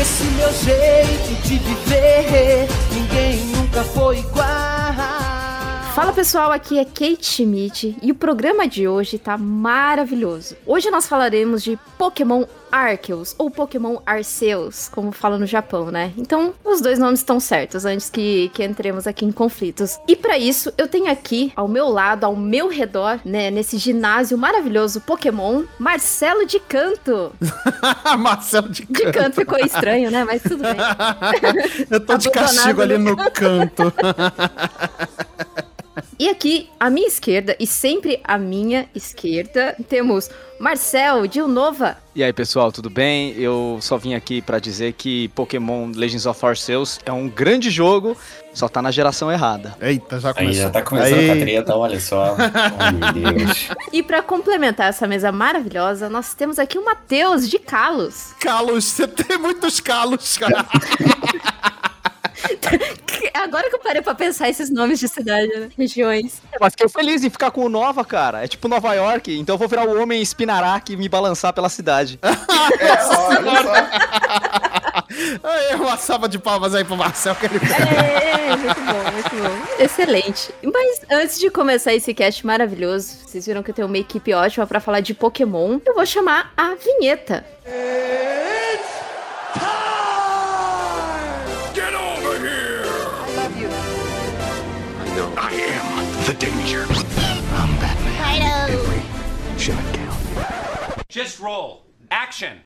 Esse meu jeito de viver, ninguém nunca foi. Fala pessoal, aqui é Kate Schmidt e o programa de hoje tá maravilhoso. Hoje nós falaremos de Pokémon Arceus ou Pokémon Arceus, como fala no Japão, né? Então, os dois nomes estão certos antes que, que entremos aqui em conflitos. E para isso, eu tenho aqui ao meu lado, ao meu redor, né, nesse ginásio maravilhoso Pokémon, Marcelo de Canto. Marcelo de Canto. De Canto ficou estranho, né? Mas tudo bem. eu tô de castigo ali no canto. E aqui, à minha esquerda, e sempre à minha esquerda, temos Marcel Dilnova. E aí, pessoal, tudo bem? Eu só vim aqui para dizer que Pokémon Legends of Arceus é um grande jogo, só tá na geração errada. Eita, já começou. Aí já tá começando aí. a treta, olha só. oh, meu Deus. E para complementar essa mesa maravilhosa, nós temos aqui o Matheus de Calos. Calos, você tem muitos calos, cara. Agora que eu parei pra pensar esses nomes de cidade, né? Regiões. Mas fiquei feliz em ficar com o Nova, cara. É tipo Nova York, então eu vou virar o homem Spinarak e me balançar pela cidade. é, olha só. Aí, uma salva de palmas aí pro Marcel que ele é, é, muito bom, muito bom. Excelente. Mas antes de começar esse cast maravilhoso, vocês viram que eu tenho uma equipe ótima para falar de Pokémon, eu vou chamar a vinheta. It's the danger. I'm Batman. Every shot count. Just roll. Action.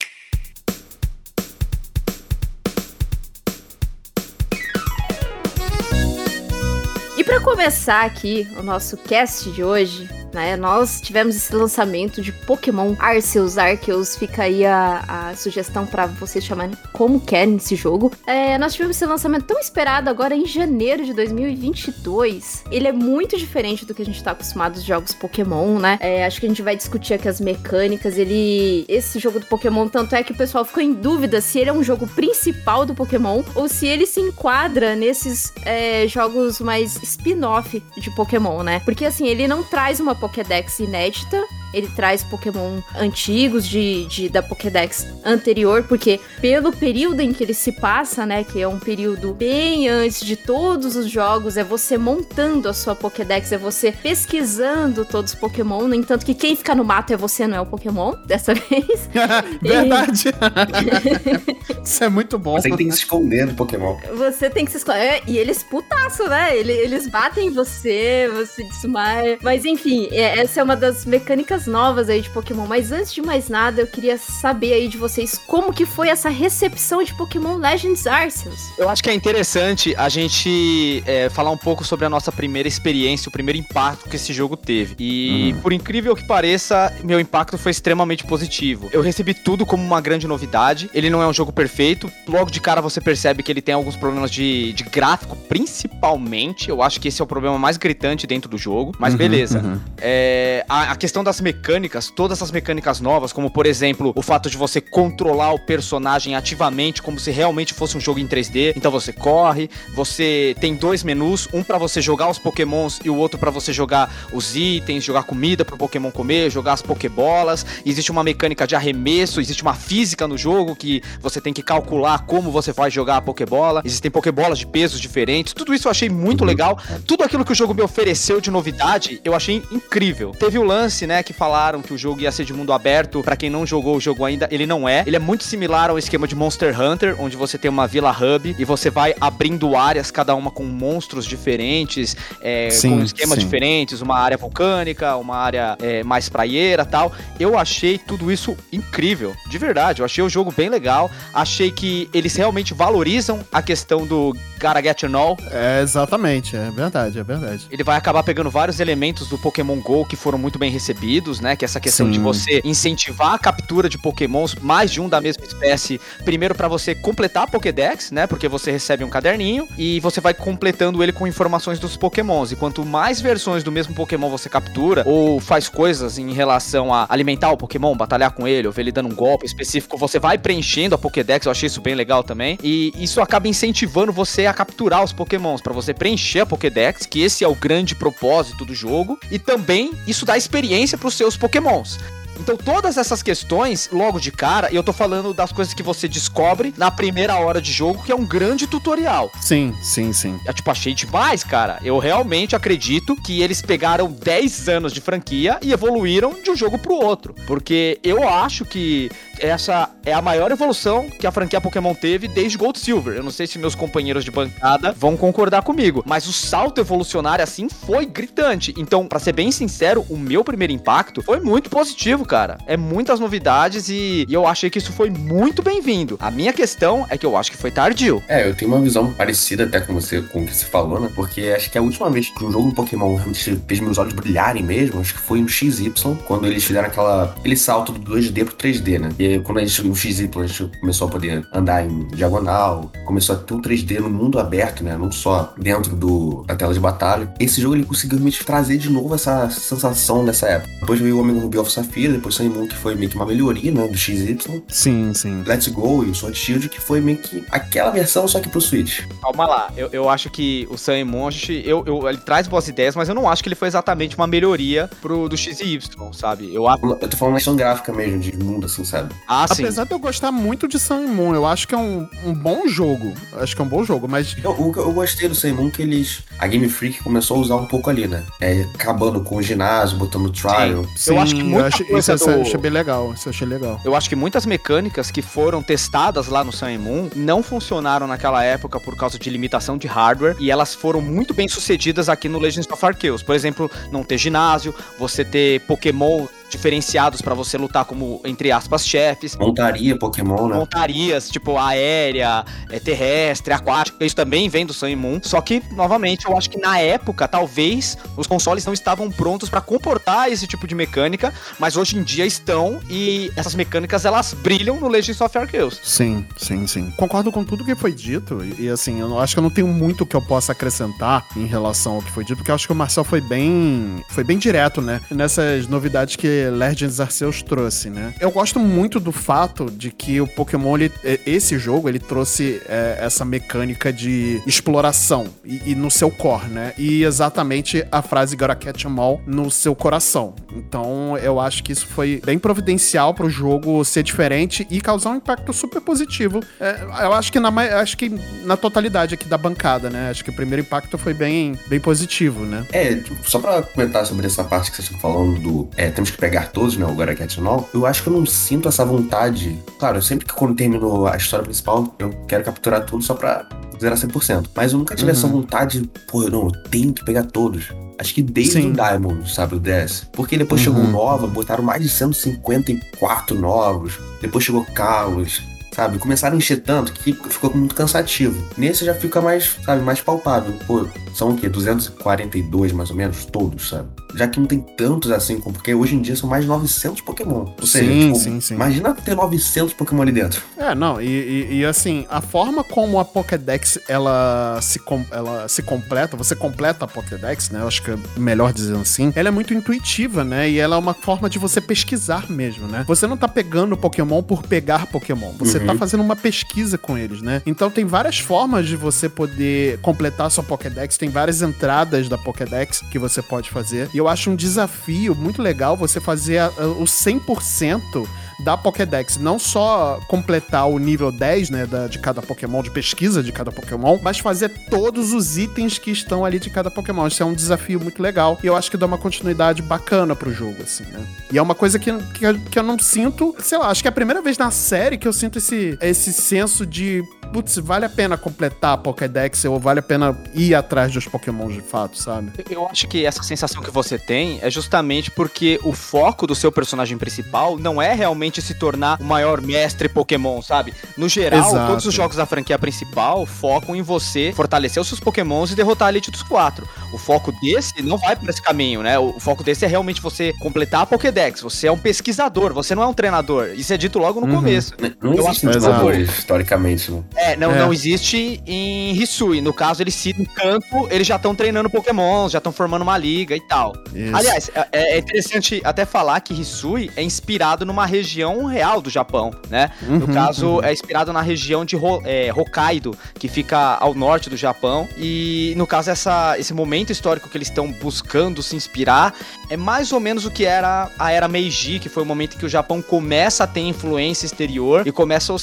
E para começar aqui o nosso cast de hoje, né? Nós tivemos esse lançamento de Pokémon Arceus Arceus, fica aí a, a sugestão para vocês chamarem como querem esse jogo. É, nós tivemos esse lançamento tão esperado agora em janeiro de 2022. Ele é muito diferente do que a gente tá acostumado dos jogos Pokémon, né? É, acho que a gente vai discutir aqui as mecânicas. Ele, esse jogo do Pokémon, tanto é que o pessoal ficou em dúvida se ele é um jogo principal do Pokémon ou se ele se enquadra nesses é, jogos mais spin-off de Pokémon, né? Porque assim, ele não traz uma Pokédex inédita ele traz Pokémon antigos de, de, da Pokédex anterior, porque pelo período em que ele se passa, né, que é um período bem antes de todos os jogos, é você montando a sua Pokédex, é você pesquisando todos os Pokémon, no entanto que quem fica no mato é você, não é o Pokémon, dessa vez. Verdade. Isso é muito bom. Você tem que se esconder do Pokémon. Você tem que se esconder. É, e eles putaço, né? Eles, eles batem em você, você desmaia. Mas enfim, é, essa é uma das mecânicas novas aí de Pokémon, mas antes de mais nada, eu queria saber aí de vocês como que foi essa recepção de Pokémon Legends Arceus. Eu acho que é interessante a gente é, falar um pouco sobre a nossa primeira experiência, o primeiro impacto que esse jogo teve. E uhum. por incrível que pareça, meu impacto foi extremamente positivo. Eu recebi tudo como uma grande novidade. Ele não é um jogo perfeito. Logo de cara você percebe que ele tem alguns problemas de, de gráfico, principalmente. Eu acho que esse é o problema mais gritante dentro do jogo. Mas uhum, beleza. Uhum. É, a, a questão das mecânicas mecânicas, todas essas mecânicas novas, como por exemplo o fato de você controlar o personagem ativamente, como se realmente fosse um jogo em 3D. Então você corre, você tem dois menus, um para você jogar os Pokémons e o outro para você jogar os itens, jogar comida pro Pokémon comer, jogar as Pokébolas. Existe uma mecânica de arremesso, existe uma física no jogo que você tem que calcular como você vai jogar a Pokébola. Existem Pokébolas de pesos diferentes. Tudo isso eu achei muito uhum. legal. Tudo aquilo que o jogo me ofereceu de novidade, eu achei incrível. Teve o lance, né, que falaram que o jogo ia ser de mundo aberto. Para quem não jogou o jogo ainda, ele não é. Ele é muito similar ao esquema de Monster Hunter, onde você tem uma vila hub e você vai abrindo áreas, cada uma com monstros diferentes, é, sim, com esquemas sim. diferentes, uma área vulcânica, uma área é, mais praieira tal. Eu achei tudo isso incrível, de verdade. Eu achei o jogo bem legal. Achei que eles realmente valorizam a questão do Gotta Get. É, exatamente, é verdade, é verdade. Ele vai acabar pegando vários elementos do Pokémon GO que foram muito bem recebidos divertidos, né? Que é essa questão Sim. de você incentivar a captura de pokémons, mais de um da mesma espécie, primeiro pra você completar a Pokédex, né? Porque você recebe um caderninho e você vai completando ele com informações dos pokémons. E quanto mais versões do mesmo pokémon você captura, ou faz coisas em relação a alimentar o pokémon, batalhar com ele, ou ver ele dando um golpe específico, você vai preenchendo a Pokédex, eu achei isso bem legal também. E isso acaba incentivando você a capturar os pokémons, pra você preencher a Pokédex, que esse é o grande propósito do jogo. E também isso dá experiência pros seus pokémons. Então, todas essas questões, logo de cara, e eu tô falando das coisas que você descobre na primeira hora de jogo, que é um grande tutorial. Sim, sim, sim. Eu, tipo, achei demais, cara. Eu realmente acredito que eles pegaram 10 anos de franquia e evoluíram de um jogo pro outro. Porque eu acho que essa é a maior evolução que a franquia Pokémon teve desde Gold Silver. Eu não sei se meus companheiros de bancada vão concordar comigo, mas o salto evolucionário assim foi gritante. Então, pra ser bem sincero, o meu primeiro impacto foi muito positivo, cara. É muitas novidades e, e eu achei que isso foi muito bem-vindo. A minha questão é que eu acho que foi tardio. É, eu tenho uma visão parecida até com você, com o que você falou, né? Porque acho que a última vez que um jogo do Pokémon realmente fez meus olhos brilharem mesmo, acho que foi no XY, quando eles fizeram aquela, aquele salto do 2D pro 3D, né? E aí, quando a gente, no XY, a gente começou a poder andar em diagonal, começou a ter um 3D no mundo aberto, né? Não só dentro do, da tela de batalha. Esse jogo, ele conseguiu me trazer de novo essa sensação dessa época. Depois veio o Omega Ruby of Safira, depois Sun Moon, que foi meio que uma melhoria, né? Do XY. Sim, sim. Let's Go e o Sword Shield, que foi meio que aquela versão, só que pro Switch. Calma lá, eu, eu acho que o Sun Moon, a gente, eu, eu- ele traz boas ideias, mas eu não acho que ele foi exatamente uma melhoria pro do X e Y, sabe? Eu acho. Eu tô falando uma questão gráfica mesmo, de mundo, assim, sabe? Ah, sim. Apesar de eu gostar muito de Sun Moon, eu acho que é um, um bom jogo. Acho que é um bom jogo, mas Eu, que eu gostei do Sun Moon que eles. A Game Freak começou a usar um pouco ali, né? É, acabando com o ginásio, botando trial. sim, acho que muita achei, coisa isso eu do- achei bem legal. Isso eu achei legal. Eu acho que muitas mecânicas que foram testadas lá no Sun Moon não funcionaram naquela época por causa de limitação de hardware e elas foram muito bem sucedidas aqui no Legends of Arceus. Por exemplo, não ter ginásio, você ter Pokémon diferenciados pra você lutar como, entre aspas, chefes. Montaria Pokémon, né? Montarias, tipo aérea, é, terrestre, aquática, isso também vem do Sun e Moon. Só que, novamente, eu acho que na época, talvez, os consoles não estavam prontos pra comportar esse tipo de mecânica, mas hoje em dia estão e essas mecânicas elas brilham no Legends of Arceus. Sim, sim, sim. Concordo com tudo que foi dito. E, e, assim, eu não- acho que eu não tenho muito que eu possa acrescentar em relação ao que foi dito, porque eu acho que o Marcel foi bem. Foi bem direto, né? Nessas novidades que Legends Arceus trouxe, né? Eu gosto muito do fato de que o Pokémon, ele, é, esse jogo, ele trouxe é, essa mecânica de exploração e, e no seu core, né? E exatamente a frase Gotta Catch 'em All no seu coração. Então, eu acho que isso foi bem providencial pro jogo ser diferente e causar um impacto super positivo. É, eu acho que na acho que na totalidade aqui da bancada, né? Acho que o primeiro impacto foi bem, bem positivo, né? É, só pra comentar sobre essa parte que vocês estão falando do. É, temos que pegar todos, né? O 'em All. Eu acho que eu não sinto essa vontade. Claro, sempre que quando termino a história principal, eu quero capturar tudo só pra zerar 100%. Mas eu nunca tive essa vontade, pô, não, eu tenho que pegar todos. Acho que desde Sim. o Diamond, sabe, o DS. Porque depois chegou Uhum. Nova, botaram mais de 154 novos. Depois chegou Kalos, sabe? Começaram a encher tanto que ficou muito cansativo. Nesse já fica mais, sabe, mais palpável. Pô, são o quê? 242 mais ou menos, todos, sabe? Já que não tem tantos assim, como- porque hoje em dia são mais de 900 Pokémon. Ou seja, Sim, tipo, sim, sim. imagina ter 900 Pokémon ali dentro. É, não, e, e- e, assim, a forma como a Pokédex ela se, com- ela se completa, você completa a Pokédex, né? Eu acho que é melhor dizendo assim. Ela é muito intuitiva, né? E ela é uma forma de você pesquisar mesmo, né? Você não tá pegando Pokémon por pegar Pokémon. Você Uhum. tá fazendo uma pesquisa com eles, né? Então tem várias formas de você poder completar a sua Pokédex, tem várias entradas da Pokédex que você pode fazer. E eu acho um desafio muito legal você fazer a- a- o 100% da Pokédex. Não só completar o nível 10, né, da- de cada Pokémon, de pesquisa de cada Pokémon, mas fazer todos os itens que estão ali de cada Pokémon. Isso é um desafio muito legal e eu acho que dá uma continuidade bacana pro jogo, assim, né? E é uma coisa que, que, eu- que eu não sinto, sei lá, acho que é a primeira vez na série que eu sinto esse, esse senso de. Putz, vale a pena completar a Pokédex ou vale a pena ir atrás dos Pokémon de fato, sabe? Eu acho que essa sensação que você tem é justamente porque o foco do seu personagem principal não é realmente realmente se tornar o maior mestre Pokémon, sabe? No geral, Exato. todos os jogos da franquia principal focam em você fortalecer os seus Pokémons e derrotar a Elite dos Quatro. O foco desse não vai por esse caminho, né? O foco desse é realmente você completar a Pokédex. Você é um pesquisador, você não é um treinador. Isso é dito logo no Uhum. começo. Não Eu existem acho- treinadores, historicamente, né? É, não, É. não existe em Hisui. No caso, eles citam em campo, eles já estão treinando Pokémon, já estão formando uma liga e tal. Isso. Aliás, é, é interessante até falar que Hisui é inspirado numa região real do Japão, né? no Uhum, caso, uhum. é inspirado na região de Ho- é, Hokkaido, que fica ao norte do Japão. E no caso, essa, esse momento histórico que eles estão buscando se inspirar é mais ou menos o que era a era Meiji, que foi o momento em que o Japão começa a ter influência exterior e começa a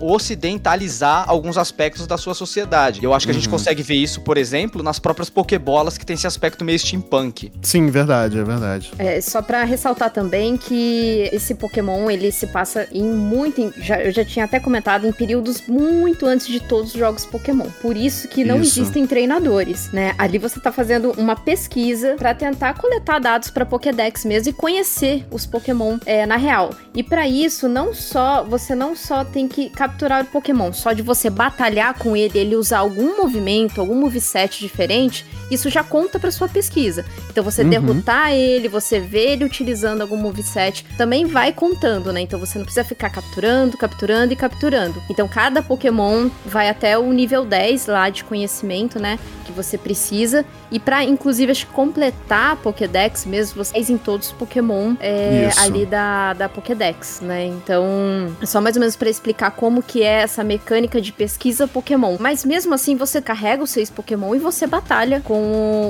ocidentalizar alguns aspectos da sua sociedade. Eu acho que a gente Uhum. consegue ver isso, por exemplo, nas próprias Pokébolas, que tem esse aspecto meio steampunk. Sim, verdade, é verdade. É, só pra ressaltar também que esse Pokémon, ele se passa em muito. já, eu já tinha até comentado em períodos muito antes de todos os jogos Pokémon. Por isso que não Isso. existem treinadores, né? Ali você tá fazendo uma pesquisa pra tentar coletar dados pra Pokédex mesmo e conhecer os Pokémon é, na real. E pra isso, não só. Você não só tem que capturar o Pokémon, só de você batalhar com ele, ele usar algum movimento, algum moveset diferente, isso já conta pra sua pesquisa. Então você Uhum. derrotar ele, você vê ele utilizando algum moveset, também vai contando, né? Então você não precisa ficar capturando, capturando e capturando. Então cada Pokémon vai até o nível 10 lá de conhecimento, né? Que você precisa. E pra, inclusive, acho que completar a Pokédex mesmo, você faz em todos os Pokémon é, ali da, da Pokédex, né? Então, é só mais ou menos pra explicar como que é essa mecânica de pesquisa Pokémon. Mas mesmo assim, você carrega os seus Pokémon e você batalha com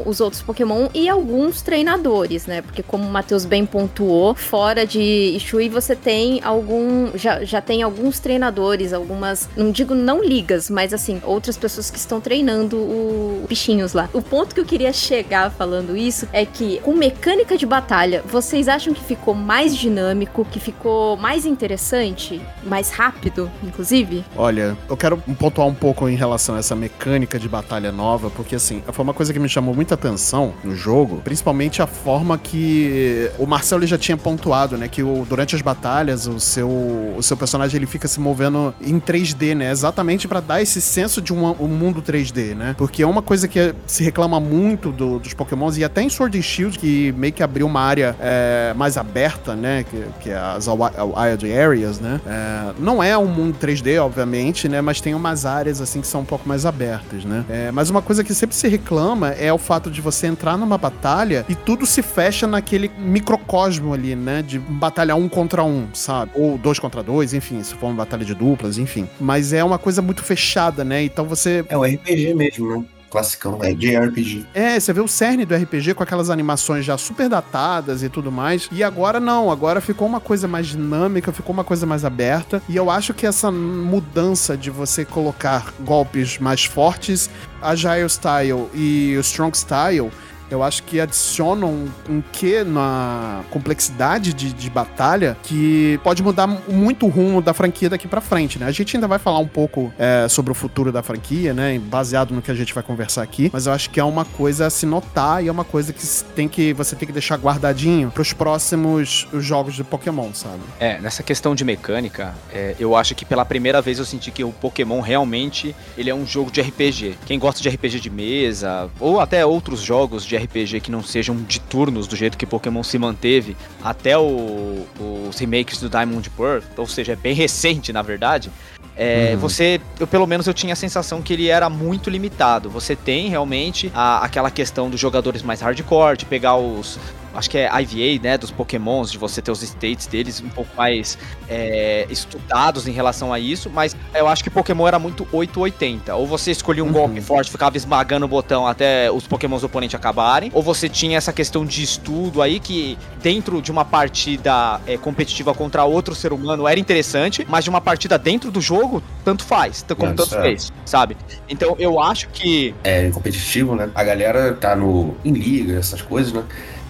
os outros Pokémon e alguns treinadores, né? Porque como o Matheus bem pontuou, fora de Ishui você tem algum. Já, já tem alguns treinadores, algumas. Não digo não ligas, mas assim, outras pessoas que estão treinando o bichinhos lá. O ponto que eu queria chegar falando isso é que, com mecânica de batalha, vocês acham que ficou mais dinâmico, que ficou mais interessante, mais rápido, inclusive? Olha, eu quero pontuar um pouco em relação a essa mecânica de batalha nova, porque assim, foi uma coisa que me chamou muita atenção no jogo, principalmente a forma que o Marcelo já tinha pontuado, né, que o- durante as batalhas o seu, o seu personagem ele fica se movendo em 3D, né, exatamente pra dar esse senso de um, um mundo 3D, né? Porque é uma coisa que se reclama muito do- dos Pokémons e até em Sword and Shield que meio que abriu uma área é, mais aberta, né, que, que é as Wi- Wild Areas, né? É, não é um mundo 3D, obviamente, né? Mas tem umas áreas assim que são um pouco mais abertas, né? É, mas uma coisa que sempre se reclama é o fato de você entrar numa batalha e tudo se fecha naquele microcosmo ali, né? De batalha um contra um, sabe? Ou dois contra dois, enfim, se for uma batalha de duplas, enfim. Mas é uma coisa muito fechada, né? Então você É o RPG mesmo, né? Classicão, é JRPG. é, você vê o cerne do RPG com aquelas animações já super datadas e tudo mais. E agora não, agora ficou uma coisa mais dinâmica, ficou uma coisa mais aberta. E eu acho que essa mudança de você colocar golpes mais fortes, Agile Style e o Strong Style. Eu acho que adicionam um, um quê na complexidade de, de batalha que pode mudar muito o rumo da franquia daqui pra frente, né? A gente ainda vai falar um pouco é, sobre o futuro da franquia, né? Baseado no que a gente vai conversar aqui. Mas eu acho que é uma coisa a se notar e é uma coisa que tem que você tem que deixar guardadinho pros próximos jogos de Pokémon, sabe? É, nessa questão de mecânica, é, eu acho que pela primeira vez eu senti que o Pokémon realmente ele é um jogo de RPG. Quem gosta de RPG de mesa, ou até outros jogos de RPG que não sejam de turnos, do jeito que Pokémon se manteve até o- os remakes do Diamond Pearl, ou seja, é bem recente na verdade. É, Uhum. Você, eu, pelo menos eu tinha a sensação que ele era muito limitado. Você tem realmente a- aquela questão dos jogadores mais hardcore, de pegar os. Acho que é IVA, né? Dos Pokémons, de você ter os states deles um pouco mais é, estudados em relação a isso. Mas eu acho que Pokémon era muito 880. Ou você escolhia um Uhum. golpe forte, ficava esmagando o botão até os Pokémons do oponente acabarem. Ou você tinha essa questão de estudo aí que dentro de uma partida é, competitiva contra outro ser humano era interessante, mas de uma partida dentro do jogo, tanto faz, como tanto é. fez, sabe? Então eu acho que É competitivo, né? A galera tá no em liga, essas coisas, né?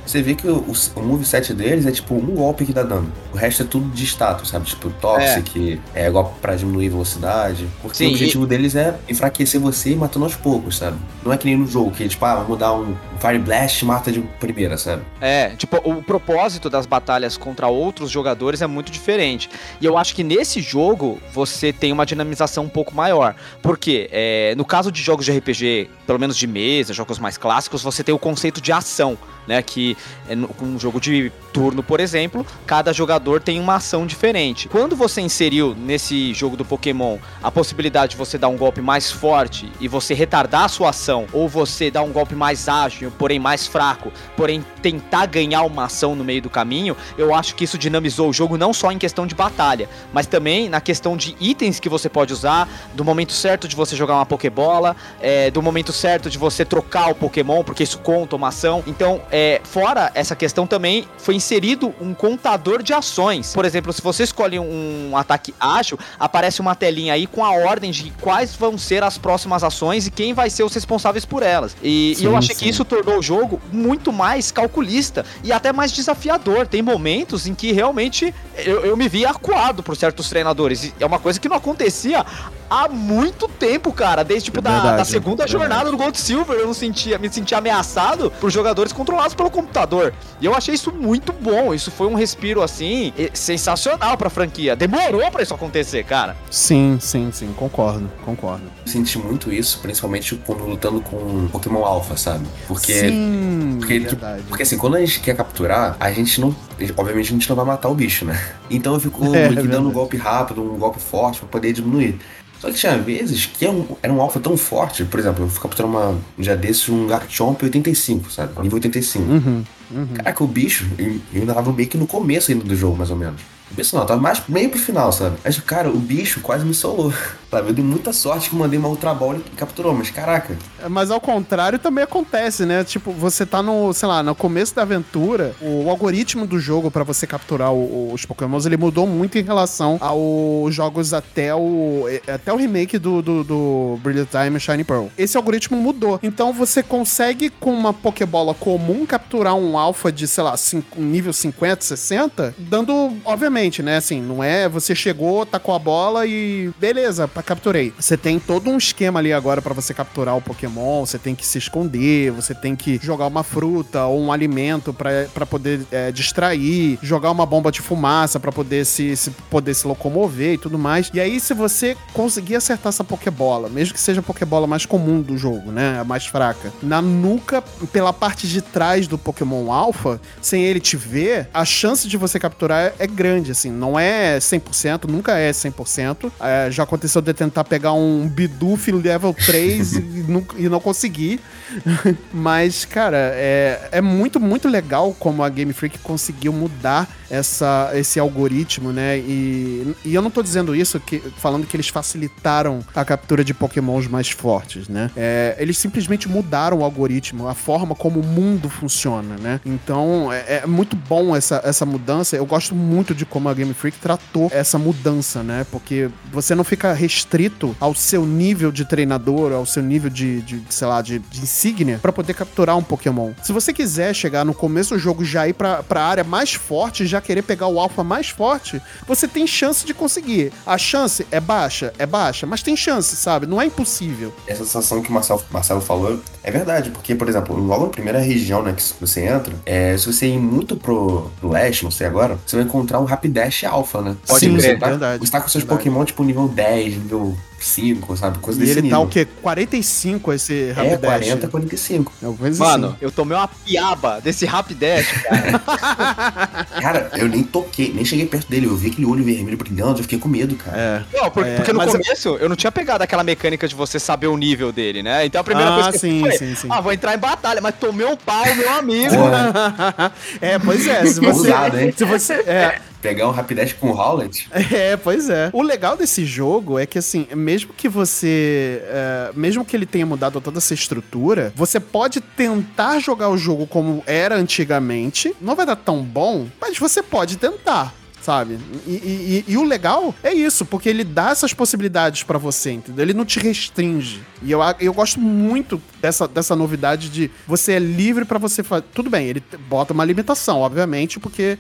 Você vê que o, o, moveset deles é tipo um golpe que dá dano. O resto é tudo de status, sabe? Tipo, Toxic, é, é golpe pra diminuir velocidade. Porque Sim, o objetivo deles é enfraquecer você e matando aos poucos, sabe? Não é que nem no jogo, que tipo, ah, vamos dar um Fire Blast mata de primeira, sabe? É, tipo, o propósito das batalhas contra outros jogadores é muito diferente. E eu acho que nesse jogo você tem uma dinamização um pouco maior. Porque é, no caso de jogos de RPG, pelo menos de mesa, jogos mais clássicos, você tem o conceito de ação. Né, que é com um jogo de turno, por exemplo, cada jogador tem uma ação diferente. Quando você inseriu nesse jogo do Pokémon a possibilidade de você dar um golpe mais forte e você retardar a sua ação, ou você dar um golpe mais ágil, porém mais fraco, porém tentar ganhar uma ação no meio do caminho, eu acho que isso dinamizou o jogo não só em questão de batalha, mas também na questão de itens que você pode usar, do momento certo de você jogar uma Pokébola, é, do momento certo de você trocar o Pokémon, porque isso conta uma ação. Então, é, fora essa questão também, foi inserido um contador de ações. Por exemplo, se você escolhe um ataque ágil, aparece uma telinha aí com a ordem de quais vão ser as próximas ações e quem vai ser os responsáveis por elas. E, e eu Sim, achei sim. que isso tornou o jogo muito mais calculista e até mais desafiador. Tem momentos em que realmente eu, eu me vi acuado por certos treinadores. E é uma coisa que não acontecia há muito tempo, cara. Desde tipo, da, Verdade, da segunda verdade. jornada do Gold Silver, eu não sentia, me sentia ameaçado por jogadores controlados pelo computador. E eu achei isso muito bom. Isso foi um respiro assim e- sensacional pra franquia. Demorou pra isso acontecer, cara. Sim, sim, sim, concordo, concordo. Eu senti muito isso, principalmente quando lutando com Pokémon Alpha, sabe? Porque sim, porque, tipo, verdade. Porque assim, quando a gente quer capturar, a gente não. Obviamente a gente não vai matar o bicho, né? Então eu fico É, um golpe rápido, um golpe forte pra poder diminuir. Só que tinha vezes que é um- era um alfa tão forte, por exemplo, eu fui capturar uma, um dia desses um Garchomp 85, sabe? Nível 85. Uhum, uhum. Caraca, o bicho, eu eu ainda tava meio que no começo ainda do jogo, mais ou menos. O bicho não, tava mais meio pro final, sabe? Mas, cara, o bicho quase me solou. Sabe? Eu dei muita sorte que mandei uma Ultra Ball e capturou, mas caraca. Mas ao contrário também acontece, né? Tipo, você tá no, sei lá, no começo da aventura, o algoritmo do jogo pra você capturar o- os Pokémons, ele mudou muito em relação aos jogos até o até o remake do, do, do Brilliant e Shiny Pearl. Esse algoritmo mudou. Então você consegue com uma Pokébola comum capturar um alpha de, sei lá, cinco- nível 50, 60, dando, obviamente, né, assim, não é você chegou, tacou a bola e beleza, capturei. Você tem todo um esquema ali agora pra você capturar o Pokémon, você tem que se esconder, você tem que jogar uma fruta ou um alimento pra pra poder é, distrair, jogar uma bomba de fumaça pra poder se, se poder se locomover e tudo mais. E aí se você conseguir acertar essa Pokébola, mesmo que seja a Pokébola mais comum do jogo, né, a mais fraca, na nuca pela parte de trás do Pokémon Alpha, sem ele te ver, a chance de você capturar é grande, assim, não é 100%, nunca é 100%. É, já aconteceu de tentar pegar um Bidoof level 3 e, nunca- e não conseguir. Mas, cara, é, é muito, muito legal como a Game Freak conseguiu mudar essa, esse algoritmo, né? E, e eu não tô dizendo isso que, falando que eles facilitaram a captura de pokémons mais fortes, né? É, eles simplesmente mudaram o algoritmo, a forma como o mundo funciona, né? Então, é, é muito bom essa, essa mudança. Eu gosto muito de como a Game Freak tratou essa mudança, né? Porque você não fica restrito ao seu nível de treinador, ao seu nível de, de sei lá, de, de insígnia pra poder capturar um Pokémon. Se você quiser chegar no começo do jogo já ir pra, pra área mais forte, já querer pegar o alfa mais forte, você tem chance de conseguir. A chance é baixa, é baixa, mas tem chance, sabe? Não é impossível. Essa sensação que o Marcelo, Marcelo falou é verdade, porque, por exemplo, logo na primeira região né, que você entra, é, se você ir muito pro, pro leste, não sei agora, você vai encontrar um Rapidash Alpha, né? Pode Sim, você tá, verdade, Você tá com seus verdade. Pokémon, tipo, nível 10, nível 5, sabe? Coisa E desse ele nível. tá o quê? 45 esse É, Rapidash. 40, 45. É uma coisa Mano, assim. eu tomei uma piaba desse Rapidash, cara. Cara, eu nem toquei, nem cheguei perto dele. Eu vi aquele olho vermelho brilhando, eu fiquei com medo, cara. É. Não, por- É, porque no mas- começo eu não tinha pegado aquela mecânica de você saber o nível dele, né? Então a primeira Ah, coisa que sim, eu falei, sim, sim. ah, vou entrar em batalha, mas tomei um pau, meu amigo. Porra, é, pois é. Se você. Ousado, hein? se você. É, pegar um Rapidash com Howlet, É, pois é. O legal desse jogo é que, assim, mesmo que você. é, mesmo que ele tenha mudado toda essa estrutura, você pode tentar jogar o jogo como era antigamente. Não vai dar tão bom, mas você pode tentar. sabe? E, e- e- o legal é isso, porque ele dá essas possibilidades pra você, entendeu? Ele não te restringe. E eu, eu gosto muito dessa, dessa novidade de você é livre pra você fazer. Tudo bem, ele bota uma limitação, obviamente, porque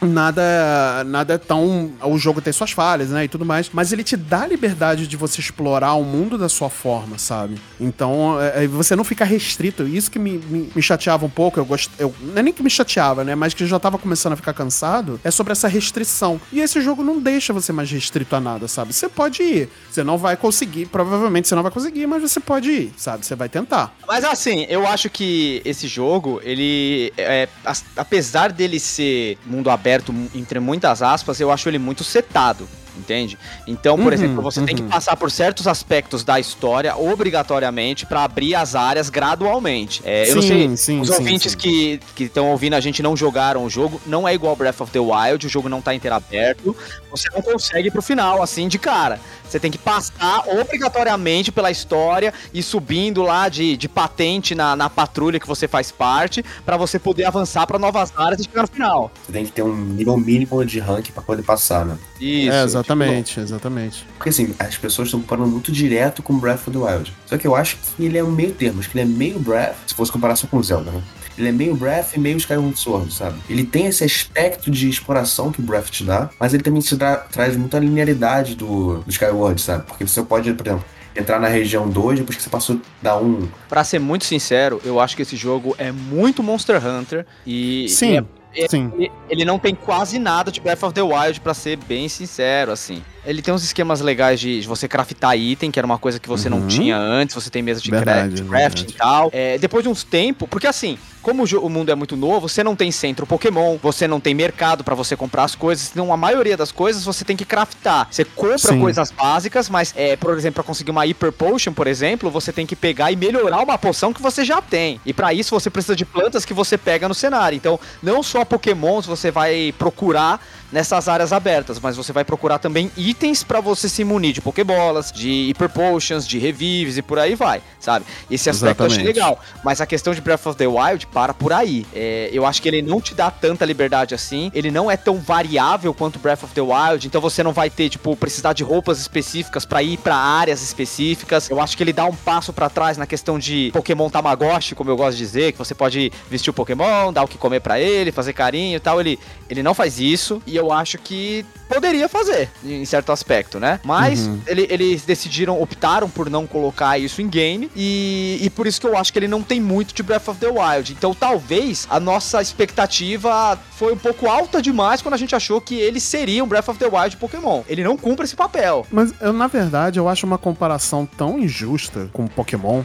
nada nada é tão o jogo tem suas falhas né e tudo mais mas ele te dá a liberdade de você explorar o mundo da sua forma sabe? Então é, é, você não fica restrito. Isso que me, me, me chateava um pouco eu gost, eu não é nem que me chateava né mas que eu já tava começando a ficar cansado é sobre essa restrição. E esse jogo não deixa você mais restrito a nada sabe? Você pode ir você não vai conseguir provavelmente você não vai conseguir mas você pode ir sabe? Você vai tentar. Mas assim, eu acho que esse jogo, ele. É, apesar dele ser mundo aberto, entre muitas aspas, eu acho ele muito setado. Entende? Então, por Uhum, exemplo, você tem que uhum. passar por certos aspectos da história obrigatoriamente pra abrir as áreas gradualmente. É, eu não Sim, sei, sim, os sim, ouvintes sim. que que estão ouvindo a gente não jogaram o jogo, não é igual Breath of the Wild, o jogo não tá inteiro aberto, você não consegue ir pro final assim de cara. Você tem que passar obrigatoriamente pela história e subindo lá de, de patente na, na patrulha que você faz parte, pra você poder avançar pra novas áreas e chegar no final. Você tem que ter um nível mínimo de rank pra poder passar, né? Isso. é exatamente exatamente Porque assim, as pessoas estão comparando muito direto com Breath of the Wild. Só que eu acho que ele é um meio termo, acho que ele é meio Breath, se fosse comparar só com Zelda, né? Ele é meio Breath e meio Skyward Sword, sabe? Ele tem esse aspecto de exploração que o Breath te dá, mas ele também te dá- traz muita linearidade do, do Skyward, sabe? Porque você pode, por exemplo, entrar na região 2 depois que você passou da 1. Pra ser muito sincero, eu acho que esse jogo é muito Monster Hunter e sim e é- sim ele, ele não tem quase nada de Breath of the Wild, pra ser bem sincero, assim. Ele tem uns esquemas legais de, de você craftar item, que era uma coisa que você não Uhum. tinha antes, você tem mesa de, de crafting e tal. É, depois de uns tempos, porque assim, como o, mundo é muito novo, você não tem centro Pokémon, você não tem mercado pra você comprar as coisas, então a maioria das coisas você tem que craftar. Você compra Sim. coisas básicas, mas, é, por exemplo, pra conseguir uma Hyper Potion, por exemplo, você tem que pegar e melhorar uma poção que você já tem. E pra isso você precisa de plantas que você pega no cenário. Então, não só Pokémons você vai procurar nessas áreas abertas, mas você vai procurar também itens pra você se munir de Pokébolas, de Hyper Potions, de Revives e por aí vai, sabe? Esse aspecto eu achei legal. Mas a questão de Breath of the Wild para por aí. É, eu acho que ele não te dá tanta liberdade assim. Ele não é tão variável quanto Breath of the Wild. Então você não vai ter, tipo, precisar de roupas específicas pra ir pra áreas específicas. Eu acho que ele dá um passo pra trás na questão de Pokémon Tamagotchi, como eu gosto de dizer, que você pode vestir o Pokémon, dar o que comer pra ele, fazer carinho e tal. Ele, ele não faz isso. E eu acho que poderia fazer, em certo aspecto, né? Mas Uhum. ele- eles decidiram, optaram por não colocar isso em game. E, e por isso que eu acho que ele não tem muito de Breath of the Wild. Então talvez a nossa expectativa foi um pouco alta demais quando a gente achou que ele seria um Breath of the Wild Pokémon. Ele não cumpre esse papel. Mas eu, na verdade, eu acho uma comparação tão injusta com Pokémon,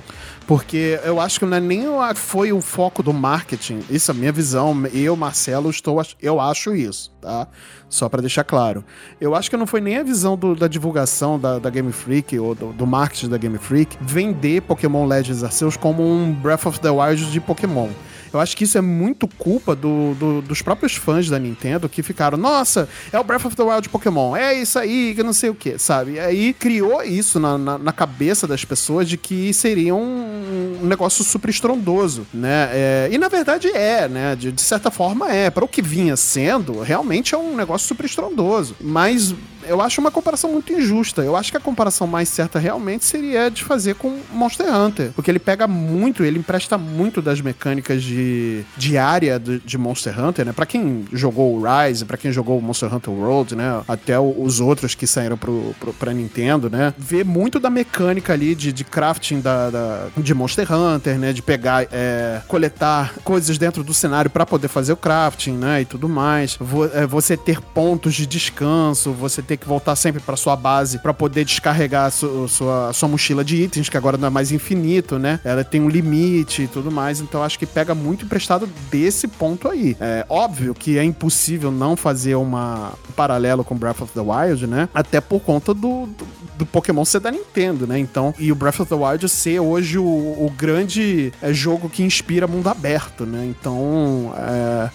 porque eu acho que não é nem foi o foco do marketing. Isso é a minha visão. Eu, Marcelo, estou, eu acho isso, tá? Só pra deixar claro. Eu acho que não foi nem a visão do- da divulgação da, da Game Freak ou do, do marketing da Game Freak vender Pokémon Legends Arceus como um Breath of the Wild de Pokémon. Eu acho que isso é muito culpa do- do- dos próprios fãs da Nintendo que ficaram, nossa, é o Breath of the Wild Pokémon, é isso aí, que não sei o que, sabe? E aí criou isso na, na, na cabeça das pessoas de que seria um, um negócio super estrondoso, né? É, e na verdade é, né? De, de certa forma é. Para o que vinha sendo, realmente é um negócio super estrondoso. Mas eu acho uma comparação muito injusta. Eu acho que a comparação mais certa realmente seria de fazer com Monster Hunter. Porque ele pega muito, ele empresta muito das mecânicas de, de área do- de Monster Hunter, né? Pra quem jogou o Rise, pra quem jogou o Monster Hunter World, né? Até os outros que saíram pro, pro, pra Nintendo, né? Vê muito da mecânica ali de, de crafting da, da- de Monster Hunter, né? De pegar, é, coletar coisas dentro do cenário pra poder fazer o crafting, né? E tudo mais. Vo- é, você ter pontos de descanso, você ter que voltar sempre pra sua base pra poder descarregar a su- sua, sua mochila de itens, que agora não é mais infinito, né? Ela tem um limite e tudo mais, então acho que pega muito emprestado desse ponto aí. É óbvio que é impossível não fazer uma, um paralelo com Breath of the Wild, né? Até por conta do, do- do Pokémon ser da Nintendo, né? Então, e o Breath of the Wild ser hoje o, o grande é, jogo que inspira mundo aberto, né? Então,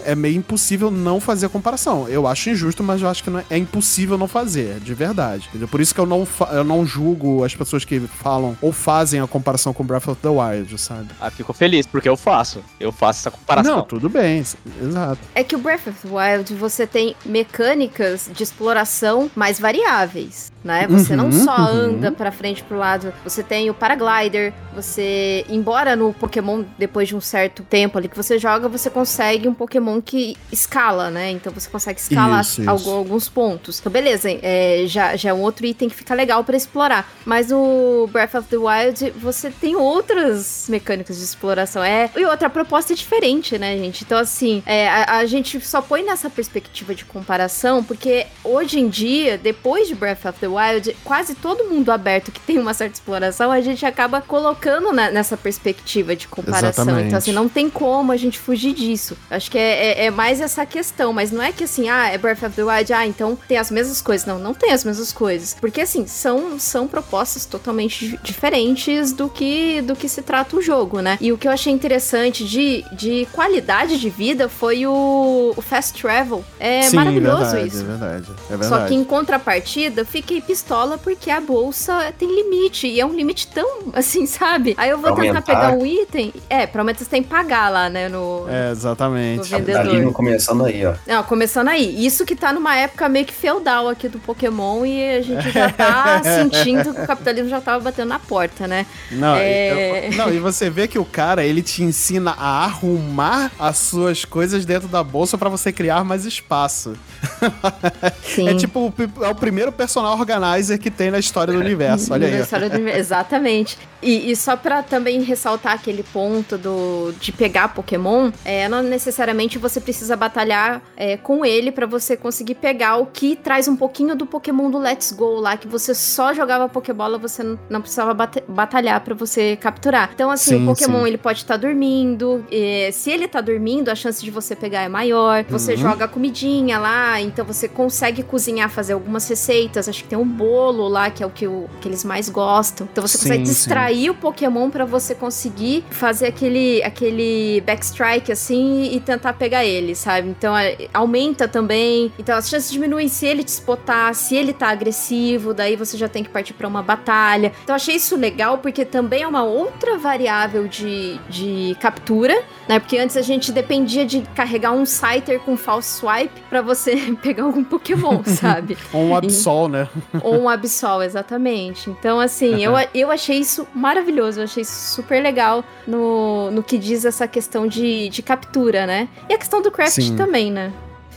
é, é meio impossível não fazer a comparação. Eu acho injusto, mas eu acho que não é, é impossível não fazer, de verdade. Entendeu? Por isso que eu não, eu não julgo as pessoas que falam ou fazem a comparação com Breath of the Wild, sabe? Ah, fico feliz, porque eu faço. Eu faço essa comparação. Não, tudo bem, exato. É que o Breath of the Wild você tem mecânicas de exploração mais variáveis, né? Você não Uhum, só uhum. anda pra frente e pro lado, você tem o paraglider, você, embora no Pokémon depois de um certo tempo ali que você joga, você consegue um Pokémon que escala, né? Então você consegue escalar Isso, isso. algu- alguns pontos. Então beleza, é, já, já é um outro item que fica legal pra explorar. Mas no Breath of the Wild você tem outras mecânicas de exploração. É, e outra proposta é diferente, né, gente? Então, assim, é, a, a gente só põe nessa perspectiva de comparação, porque hoje em dia, depois de Breath of the Wild, quase todo mundo aberto que tem uma certa exploração, a gente acaba colocando na- nessa perspectiva de comparação. Exatamente. Então, assim, não tem como a gente fugir disso. Acho que é, é- é mais essa questão, mas não é que assim, ah, é Breath of the Wild, ah, então tem as mesmas coisas. Não, não tem as mesmas coisas. Porque, assim, são, são propostas totalmente di- diferentes do que, do que se trata o jogo, né? E o que eu achei interessante de, de qualidade de vida foi o, o Fast Travel. É Sim, maravilhoso verdade, isso. É verdade, é verdade. Só que em contrapartida, eu fiquei pistola porque a bolsa tem limite. E é um limite tão assim, sabe? Aí eu vou Pra tentar aumentar. pegar um item. É, pra aumentar você tem que pagar lá, né? No, É, exatamente. no Tá ali vendedor. começando aí, ó. Não, começando aí. Isso que tá numa época meio que feudal aqui do Pokémon e a gente já tá sentindo que o capitalismo já tava batendo na porta, né? Não, É. eu- não, e você vê que o cara, ele te ensina a arrumar as suas coisas dentro da bolsa pra você criar mais espaço. Sim. É tipo, o é o primeiro personal organizer que tem na história do universo. Olha aí. do Exatamente. E, e só pra também ressaltar aquele ponto do de pegar Pokémon, é, não necessariamente você precisa batalhar é, com ele pra você conseguir pegar o que traz um pouquinho do Pokémon do Let's Go lá, que você só jogava Pokébola, você não, precisava batalhar pra você capturar. Então, assim, Sim, o Pokémon sim. ele pode estar dormindo, e se ele tá dormindo, a chance de você pegar é maior. Você Uhum. joga comidinha lá, então você consegue cozinhar, fazer algumas receitas. Acho que tem um bolo lá, que é o que, o- que eles mais gostam. Então você Sim, consegue sim. distrair o Pokémon pra você conseguir fazer aquele, aquele backstrike assim e tentar pegar ele, sabe? Então é, aumenta também. Então as chances diminuem se ele te spotar, se ele tá agressivo, daí você já tem que partir pra uma batalha. Então eu achei isso legal porque também é uma outra variável de, de captura, né? Porque antes a gente dependia de carregar um Scyther com false swipe pra você pegar algum Pokémon, sabe? Ou um Absol, né? Ou um Absol, exatamente. Então, assim, eu, eu achei isso maravilhoso, eu achei isso super legal no, no que diz essa questão de, de captura, né? E a questão do craft Sim. também, né?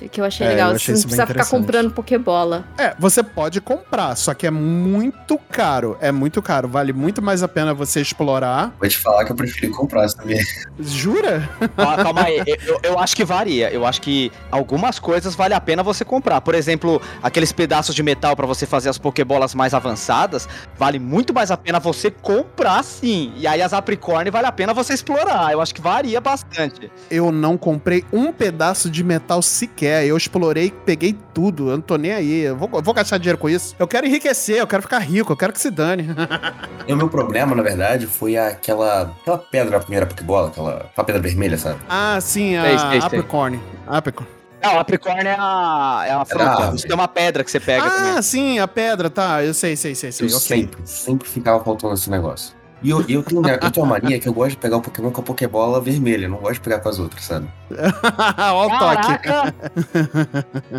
Que eu achei É, legal. eu achei você não precisa ficar comprando Pokébola. É, você pode comprar, só que é muito caro. É muito caro. Vale muito mais a pena você explorar. Vou te falar que eu preferi comprar, sabia? Jura? Ah, calma aí, eu, eu- acho que varia. Eu acho que algumas coisas vale a pena você comprar. Por exemplo, aqueles pedaços de metal pra você fazer as pokebolas mais avançadas, vale muito mais a pena você comprar sim. E aí as apricorn vale a pena você explorar. Eu acho que varia bastante. Eu não comprei um pedaço de metal sequer. Eu explorei, peguei tudo. Eu não tô nem aí. Eu vou, eu vou gastar dinheiro com isso. Eu quero enriquecer, eu quero ficar rico, eu quero que se dane. E o meu problema, na verdade, foi aquela, aquela pedra na primeira Pokébola, aquela, aquela pedra vermelha, sabe? ah, sim, a sei. Apricorn. Apricorn. Não, a apricorn é a, é uma fruta. Isso é uma pedra que você pega também. Ah, sim, a pedra, tá. Eu sei, sei, sei, sei. Eu ok. sempre, sempre ficava faltando esse negócio. E eu, eu, tenho, eu tenho uma mania que eu gosto de pegar o Pokémon com a Pokébola vermelha, eu não gosto de pegar com as outras, sabe? Ó o toque.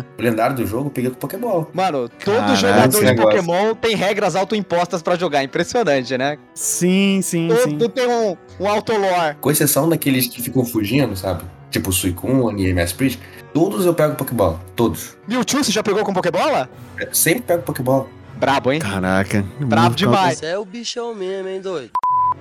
O lendário do jogo eu peguei com Pokébola. Mano, todo Caraca, jogador de negócio. Pokémon tem regras autoimpostas pra jogar. Impressionante, né? Sim, sim, sim. Todo tem um, um autolore. Com exceção daqueles que ficam fugindo, sabe? Tipo o Suicune e MS-Priest. Todos eu pego Pokébola. Todos. Mewtwo, você já pegou com Pokébola? Eu sempre pego Pokébola. Brabo, hein? Caraca. Bravo muito- demais. Você é o bichão mesmo, hein, doido?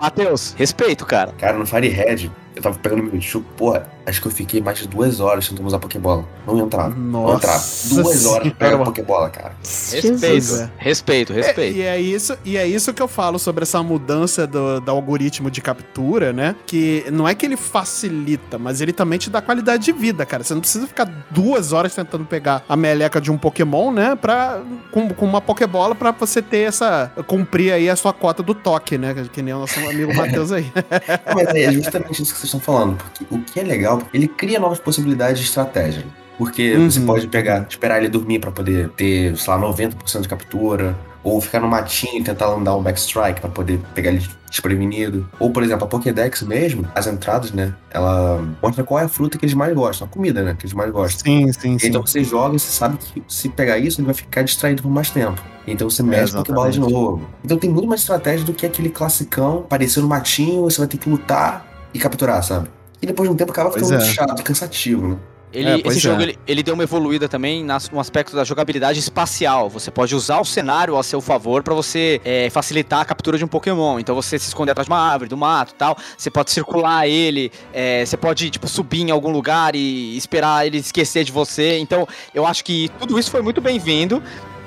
Matheus, respeito, cara. Cara, no Fire Red, Eu tava pegando meu Mewtwo, porra, acho que eu fiquei mais de duas horas tentando usar Pokébola. Não entrava. Não entrava. Nossa Duas horas pra pegar senhora. Pokébola, cara. Respeito, é. respeito, É, respeito. e, é isso, e é isso que eu falo sobre essa mudança do, do algoritmo de captura, né? Que não é que ele facilita, mas ele também te dá qualidade de vida, cara. Você não precisa ficar duas horas tentando pegar a meleca de um Pokémon, né? Pra, com, com uma Pokébola pra você ter essa. cumprir aí a sua cota do toque, né? Que nem o nosso amigo Matheus aí. Mas é justamente isso que vocês estão falando. Porque o que é legal, ele cria novas possibilidades de estratégia. Porque Uhum. você pode pegar, esperar ele dormir pra poder ter, sei lá, 90% de captura. Ou ficar no matinho e tentar andar um backstrike pra poder pegar ele desprevenido. Ou, por exemplo, a Pokédex mesmo, as entradas, né? Ela mostra qual é a fruta que eles mais gostam, a comida, né? Que eles mais gostam. Sim, sim, sim. Então você joga e você sabe que se pegar isso, ele vai ficar distraído por mais tempo. Então você mexe a Pokébola de novo. Então tem muito mais estratégia do que aquele classicão, aparecer no matinho, você vai ter que lutar e capturar, sabe? E depois de um tempo acaba Pois ficando é. chato e cansativo, né? Ele, É, esse jogo é. ele, ele deu uma evoluída também nas- no aspecto da jogabilidade espacial. Você pode usar o cenário a seu favor pra você é, facilitar a captura de um Pokémon. Então você se esconder atrás de uma árvore, do mato e tal. Você pode circular ele, é, você pode tipo, subir em algum lugar e esperar ele esquecer de você. Então eu acho que tudo isso foi muito bem-vindo.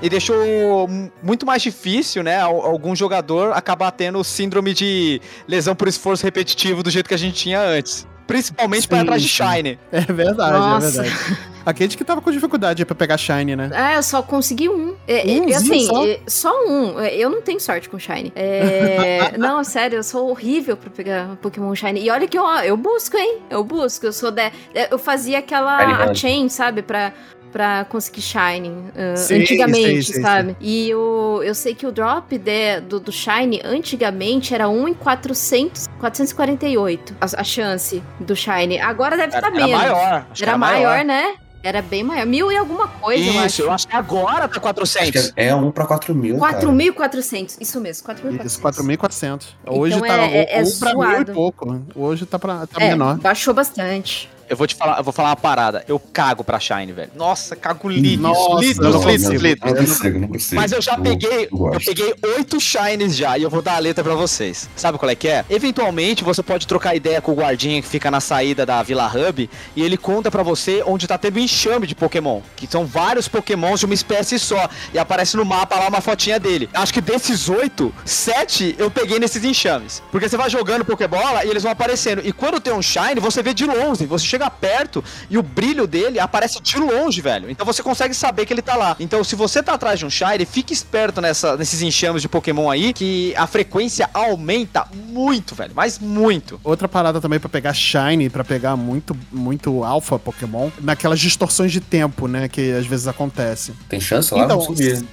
E deixou mu- muito mais difícil, né? al- Algum jogador acabar tendo síndrome de lesão por esforço repetitivo do jeito que a gente tinha antes. Principalmente pra ir Sim, atrás de. Shine. É verdade, Nossa. é verdade. A Kate que tava com dificuldade pra pegar Shine, né? É, eu só consegui um. É, é, assim, só? é, só um. É, Eu não tenho sorte com Shine. É, não, sério, eu sou horrível pra pegar Pokémon Shine. E olha que ó, eu busco, hein? Eu busco. Eu sou de, é, Eu fazia aquela a chain, sabe? Pra, pra conseguir Shine. uh, Sim, antigamente, sim, sim, sabe? E o, eu sei que o drop de- do, do Shine antigamente era 1 em 400, 448 a, a chance do Shine. Agora deve estar Era, era menos. maior. acho que Era maior, né? Era bem maior. Mil e alguma coisa, eu acho. Isso, eu acho que agora tá Acho 400. que é, é um pra 4 mil. cara. 4.400, isso mesmo, 4.400. Isso, 4.400. Hoje Então tá é- é- é um pra mil e zoado. pouco. Hoje tá, pra, tá É, menor. baixou bastante. Eu vou te falar, eu vou falar uma parada. Eu cago pra Shine, velho. Nossa, cago litros, Nossa, litros, eu não litros, consigo. litros. Não consigo, não consigo. Mas eu já Eu- peguei, eu eu peguei oito shines já e eu vou dar a letra pra vocês. Sabe qual é que é? Eventualmente você pode trocar ideia com o guardinha que fica na saída da Vila Hub e ele conta pra você onde tá tendo um enxame de Pokémon, que são vários Pokémons de uma espécie só e aparece no mapa lá uma fotinha dele. Acho que desses oito, sete eu peguei nesses enxames, porque você vai jogando Pokébola e eles vão aparecendo e quando tem um shine você vê de longe, você chega perto e o brilho dele aparece de longe, velho. Então você consegue saber que ele tá lá. Então se você tá atrás de um Shine, fique esperto nessa, nesses enxames de Pokémon aí, que a frequência aumenta muito, velho. Mas muito. Outra parada também pra pegar Shine, pra pegar muito, muito Alpha Pokémon, naquelas distorções de tempo, né? Que às vezes acontecem. Tem chance lá? Então,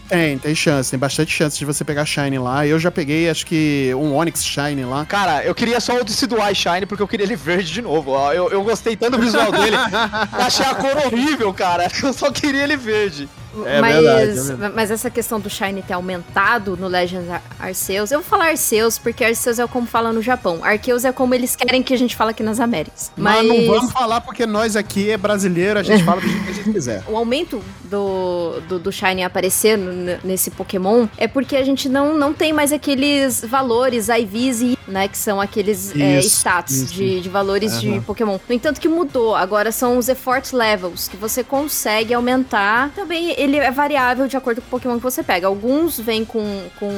tem, tem chance, tem bastante chance de você pegar Shine lá. Eu já peguei, acho que, um Onix Shine lá. Cara, eu queria só o Decidueye Shine porque eu queria ele verde de novo. ó. Eu, eu gostei tanto do visual dele. achei a cor horrível, cara. Eu só queria ele verde. É mas, verdade, é mas essa questão do Shine ter aumentado no Legends Ar- Arceus, eu vou falar Arceus porque Arceus é como fala no Japão. Arceus é como eles querem que a gente fala aqui nas Américas. Mas Mas, não vamos falar porque nós aqui é brasileiro, a gente fala do jeito que a gente quiser. o aumento do, do, do Shine aparecer nesse Pokémon é porque a gente não, não tem mais aqueles valores IVs e né, que são aqueles é, Isso, status isso. de, de valores de. Pokémon. No entanto que mudou, agora são os effort levels, que você consegue aumentar. Também ele é variável de acordo com o Pokémon que você pega. Alguns vêm com, com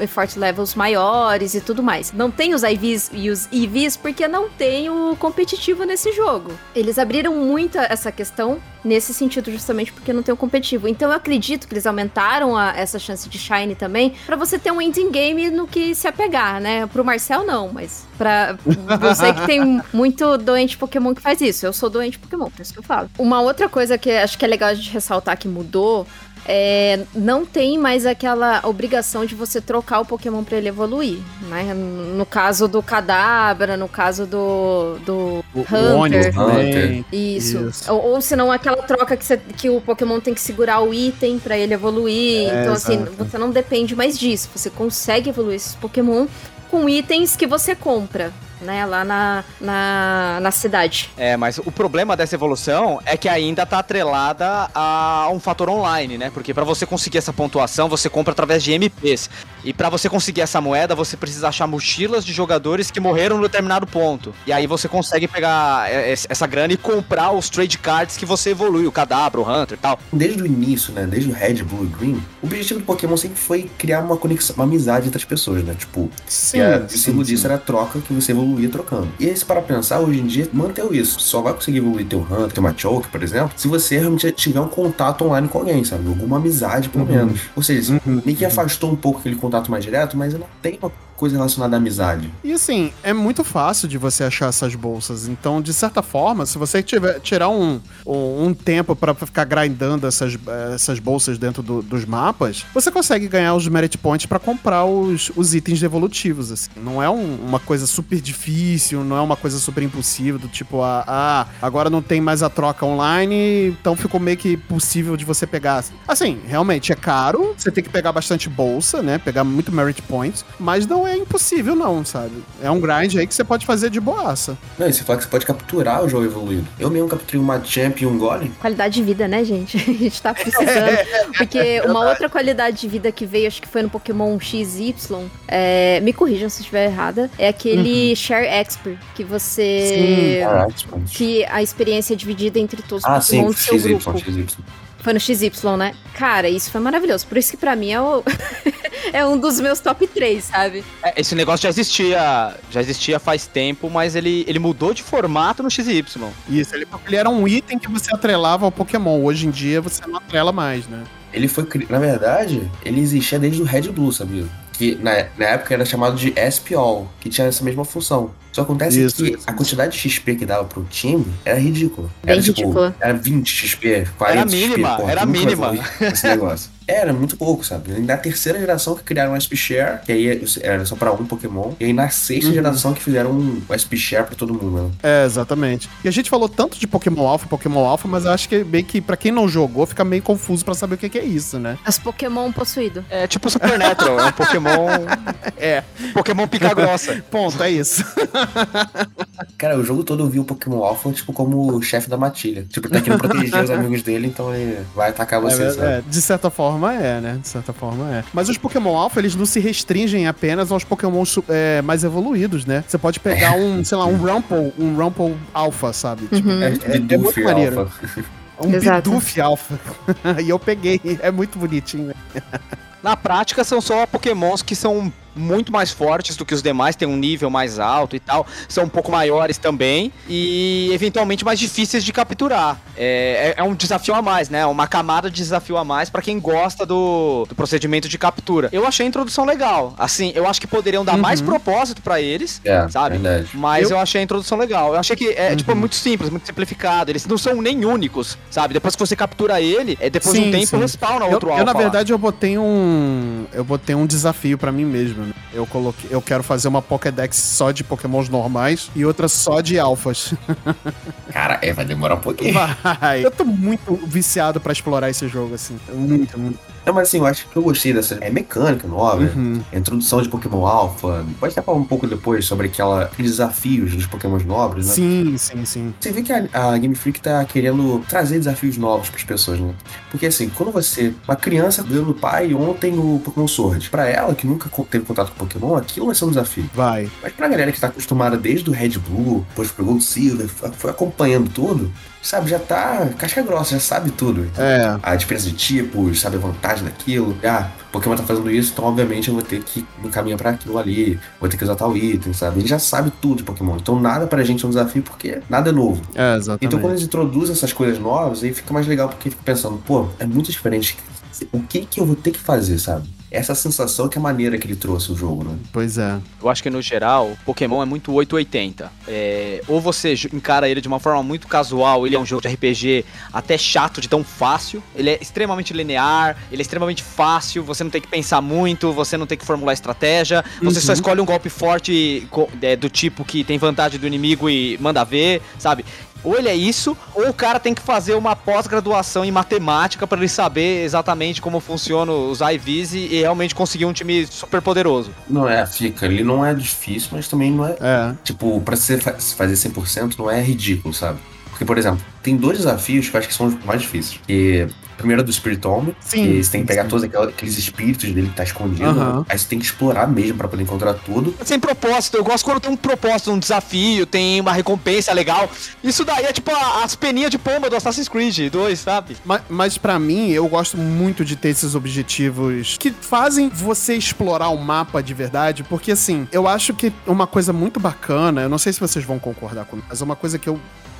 effort levels maiores e tudo mais. Não tem os IVs e os EVs porque não tem o competitivo nesse jogo. Eles abriram muito essa questão nesse sentido justamente porque não tem o competitivo. Então eu acredito que eles aumentaram a- essa chance de shine também pra você ter um ending game no que se apegar, né? Pro Marcel não, mas pra você que tem muito doente Pokémon que faz isso. Eu sou doente Pokémon, por isso que eu falo. Uma outra coisa que acho que é legal de ressaltar que mudou é, não tem mais aquela obrigação de você trocar o Pokémon pra ele evoluir, né? No caso do Kadabra, no caso do, do O, o Hunter. Onix também. Hunter. Isso. Isso. Ou, ou senão aquela troca que, você- que o Pokémon tem que segurar o item pra ele evoluir. É, então, assim, você não depende mais disso. Você consegue evoluir esses Pokémon com itens que você compra. Né? Lá na, na, na cidade. É, mas o problema dessa evolução é que ainda tá atrelada a um fator online, né? Porque pra você conseguir essa pontuação, você compra através de MPs. E pra você conseguir essa moeda, você precisa achar mochilas de jogadores que morreram no determinado ponto. E aí você consegue pegar é, é, essa grana e comprar os trade cards que você evolui, o Cadabra, o Hunter e tal. Desde o início, né? Desde o Red, Blue e Green, o objetivo do Pokémon sempre foi criar uma conexão, uma amizade entre as pessoas, né? Tipo, Sim, que a- o sim, sim. disso era a troca que você evoluía trocando. E aí, se para pensar, hoje em dia, manteve isso. Só vai conseguir evoluir teu Hunter, teu Machoke, por exemplo, se você realmente tiver um contato online com alguém, sabe? Alguma amizade, pelo Uhum. menos. Ou seja, Uhum, meio que afastou um pouco aquele contato mais direto, mas não tem uma coisa relacionada à amizade. E assim, é muito fácil de você achar essas bolsas. Então, de certa forma, se você tiver, tirar um, um, tempo pra ficar grindando essas, essas bolsas dentro do- dos mapas, você consegue ganhar os merit points pra comprar os, os itens evolutivos. Assim. Não é um- uma coisa super difícil, não é uma coisa super impossível, do tipo, ah, ah, agora não tem mais a troca online, então ficou meio que possível de você pegar. Assim, realmente é caro, você tem que pegar bastante bolsa, né? Pegar muito merit points, mas não é impossível, não, sabe? É um grind aí que você pode fazer de boaça. Não, e você fala que você pode capturar o jogo evoluído. Eu mesmo capturei uma Champ e um Golem. Qualidade de vida, né, gente? A gente tá precisando. Porque uma outra qualidade de vida que veio, acho que foi no Pokémon XY, é, me corrijam se eu estiver errada, é aquele Share Expert, que você. Caraca, Que a experiência é dividida entre todos os Ah, sim, Pokémon do seu XY, grupo. XY. Foi no XY, né? Cara, isso foi maravilhoso. Por isso que pra mim é, o... é um dos meus top 3, sabe? É, Esse negócio já existia, já existia faz tempo, mas ele, ele mudou de formato no XY. Isso, ele, ele era um item que você atrelava ao Pokémon. Hoje em dia você não atrela mais, né? Ele foi. cri- Na verdade, ele existia desde o Red Blue, sabia? Que na, na época era chamado de SP-All, que tinha essa mesma função. Só acontece Isso, que isso, a quantidade de XP que dava pro time era ridícula. Bem era, tipo, ridícula. Era 20 XP, 40 Era mínima, XP. porra, era mínima. Esse negócio. Era muito pouco, sabe? Na terceira geração que criaram o SP Share, que aí era só pra um Pokémon. E aí na sexta Uhum. geração que fizeram um SP Share pra todo mundo, né? É, exatamente. E a gente falou tanto de Pokémon Alpha, Pokémon Alpha, mas eu acho que meio que pra quem não jogou, fica meio confuso pra saber o que que é isso, né? As Pokémon possuído. É tipo Supernatural, é um Pokémon. É, Pokémon pica grossa. ponto, é isso. Cara, o jogo todo eu vi o Pokémon Alpha, tipo, como o chefe da matilha. Tipo, ele tá querendo proteger os amigos dele, então ele vai atacar É, sabe? é, de certa forma é, né? De certa forma é. Mas os Pokémon Alpha, eles não se restringem apenas aos Pokémon é, mais evoluídos, né? Você pode pegar um, sei lá, um Rumple, um Rumple Alpha, sabe? Tipo, Uhum. É, é, é muito maneiro. Alpha. um Exato. Bidoof Alpha. e eu peguei, é muito bonitinho. Na prática, são só Pokémons que são muito mais fortes do que os demais, tem um nível mais alto e tal, são um pouco maiores também e eventualmente mais difíceis de capturar. É, é- é um desafio a mais, né? Uma camada de desafio a mais pra quem gosta do, do procedimento de captura. Eu achei a introdução legal. Assim, eu acho que poderiam dar mais propósito pra eles, É, sabe? verdade. Mas eu... Eu- achei a introdução legal. Eu achei que é tipo, Uhum. muito simples, muito simplificado. Eles não são nem únicos, sabe? Depois que você captura ele, é depois de Sim, um tempo sim. respawna Eu, outro eu, na alfa lá. verdade, eu botei um. Eu botei um desafio pra mim mesmo. Né? Eu coloquei. Eu quero fazer uma Pokédex só de Pokémons normais e outra só de alfas. Cara, é, vai demorar um pouquinho. Vai. Eu tô muito viciado pra explorar esse jogo, assim. Muito, muito. Não, mas assim, eu acho que eu gostei dessa é mecânica nova, Uhum. a introdução de Pokémon Alpha. Pode até falar um pouco depois sobre aquela, aqueles desafios dos Pokémons nobres, né? Sim, sim, sim. Você vê que a, a Game Freak tá querendo trazer desafios novos pras pessoas, né? Porque assim, quando você. Uma criança ganhou do pai ontem o Pokémon Sword. Pra ela, que nunca teve contato com Pokémon, aquilo vai ser um desafio. Vai. Mas pra galera que tá acostumada desde o Red Blue, depois pro Gold Silver, foi acompanhando tudo, sabe, já tá casca grossa, já sabe tudo. É. A diferença de tipos, sabe a vantagem daquilo. Ah, Pokémon tá fazendo isso, então obviamente eu vou ter que encaminhar pra aquilo ali, vou ter que usar tal item, sabe? Ele já sabe tudo de Pokémon. Então nada pra gente é um desafio porque nada é novo. É, exatamente. Então quando eles introduzem essas coisas novas, aí fica mais legal porque fica pensando, pô, é muito diferente. O que que eu vou ter que fazer, sabe? Essa sensação que é a maneira que ele trouxe o jogo, né? Pois é. Eu acho que no geral, Pokémon é muito 880. É, ou você encara ele de uma forma muito casual, ele é um jogo de RPG até chato de tão fácil. Ele é extremamente linear, ele é extremamente fácil, você não tem que pensar muito, você não tem que formular estratégia, você só Uhum. escolhe um golpe forte é, do tipo que tem vantagem do inimigo e manda ver, sabe? Ou ele é isso, ou o cara tem que fazer uma pós-graduação em matemática para ele saber exatamente como funcionam os IVs e, realmente conseguir um time super poderoso. Não é, fica. Ele não é difícil, mas também não é. É. Tipo, pra você fa- fazer 100% não é ridículo, sabe? Porque, por exemplo, tem dois desafios que eu acho que são os mais difíceis. Que, primeiro é do Spirit Home, Sim, que você tem que pegar sim. todos aqueles espíritos dele que tá escondido. Né? Aí você tem que explorar mesmo pra poder encontrar tudo. Sem propósito, eu gosto quando tem um propósito, um desafio, tem uma recompensa legal. Isso daí é tipo a- as peninhas de pomba do Assassin's Creed 2, sabe? Mas, mas para mim, eu gosto muito de ter esses objetivos que fazem você explorar o mapa de verdade, porque assim, eu acho que uma coisa muito bacana, eu não sei se vocês vão concordar comigo, mas uma coisa que eu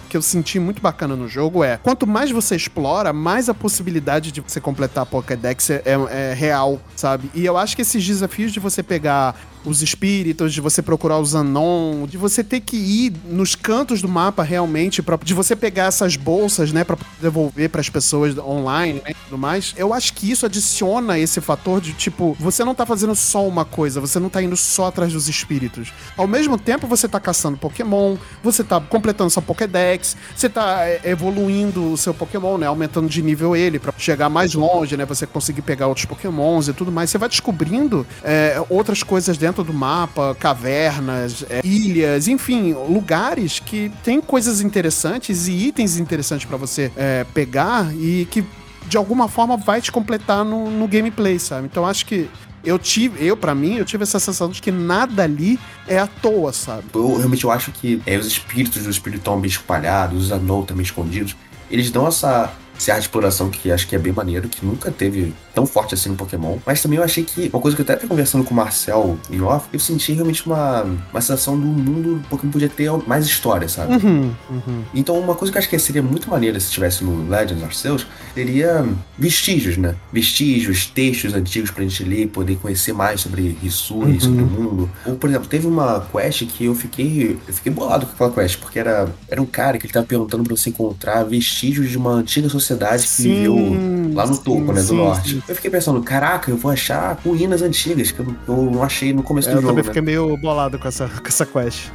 que eu senti muito bacana no jogo é quanto mais você explora, mais a possibilidade de você completar a Pokédex é, é- é real, sabe? E eu acho que esses desafios de você pegar os espíritos, de você procurar os Anon, de você ter que ir nos cantos do mapa realmente, pra, de você pegar essas bolsas, né, pra devolver pras pessoas online né, tudo mais. Eu acho que isso adiciona esse fator de tipo, você não tá fazendo só uma coisa, você não tá indo só atrás dos espíritos. Ao mesmo tempo, você tá caçando Pokémon, você tá completando sua Pokédex, você tá é, evoluindo o seu Pokémon, né, aumentando de nível ele pra chegar mais longe, né, você conseguir pegar outros Pokémons e tudo mais. Você vai descobrindo é, outras coisas dentro do mapa, cavernas, é, ilhas, enfim, lugares que tem coisas interessantes e itens interessantes pra você é, pegar e que de alguma forma vai te completar no, no gameplay, sabe? Então acho que eu tive, eu para mim, eu tive essa sensação de que nada ali é à toa, sabe? Eu realmente eu acho que é, os espíritos do Spiritão bem espalhados, os Anou também escondidos, eles dão essa, de exploração que acho que é bem maneiro, que nunca teve tão forte assim no Pokémon. Mas também eu achei que, uma coisa que eu até tava conversando com o Marcel em off, eu senti realmente uma, uma sensação do mundo do Pokémon podia ter mais história, sabe? Uhum, uhum. Então, uma coisa que eu acho que seria muito maneira se tivesse no Legends Arceus seria vestígios, né? Vestígios, textos antigos pra gente ler, poder conhecer mais sobre Hisui, Uhum. sobre o mundo. Ou, por exemplo, teve uma quest que eu fiquei, eu fiquei bolado com aquela quest, porque era, era um cara que ele tava perguntando pra você encontrar vestígios de uma antiga sociedade que Sim, viveu lá no sim, topo, né, do sim, norte. Eu fiquei pensando, caraca, eu vou achar ruínas antigas que eu, eu não achei no começo É, do eu jogo, também né? fiquei meio bolado com essa, com essa quest.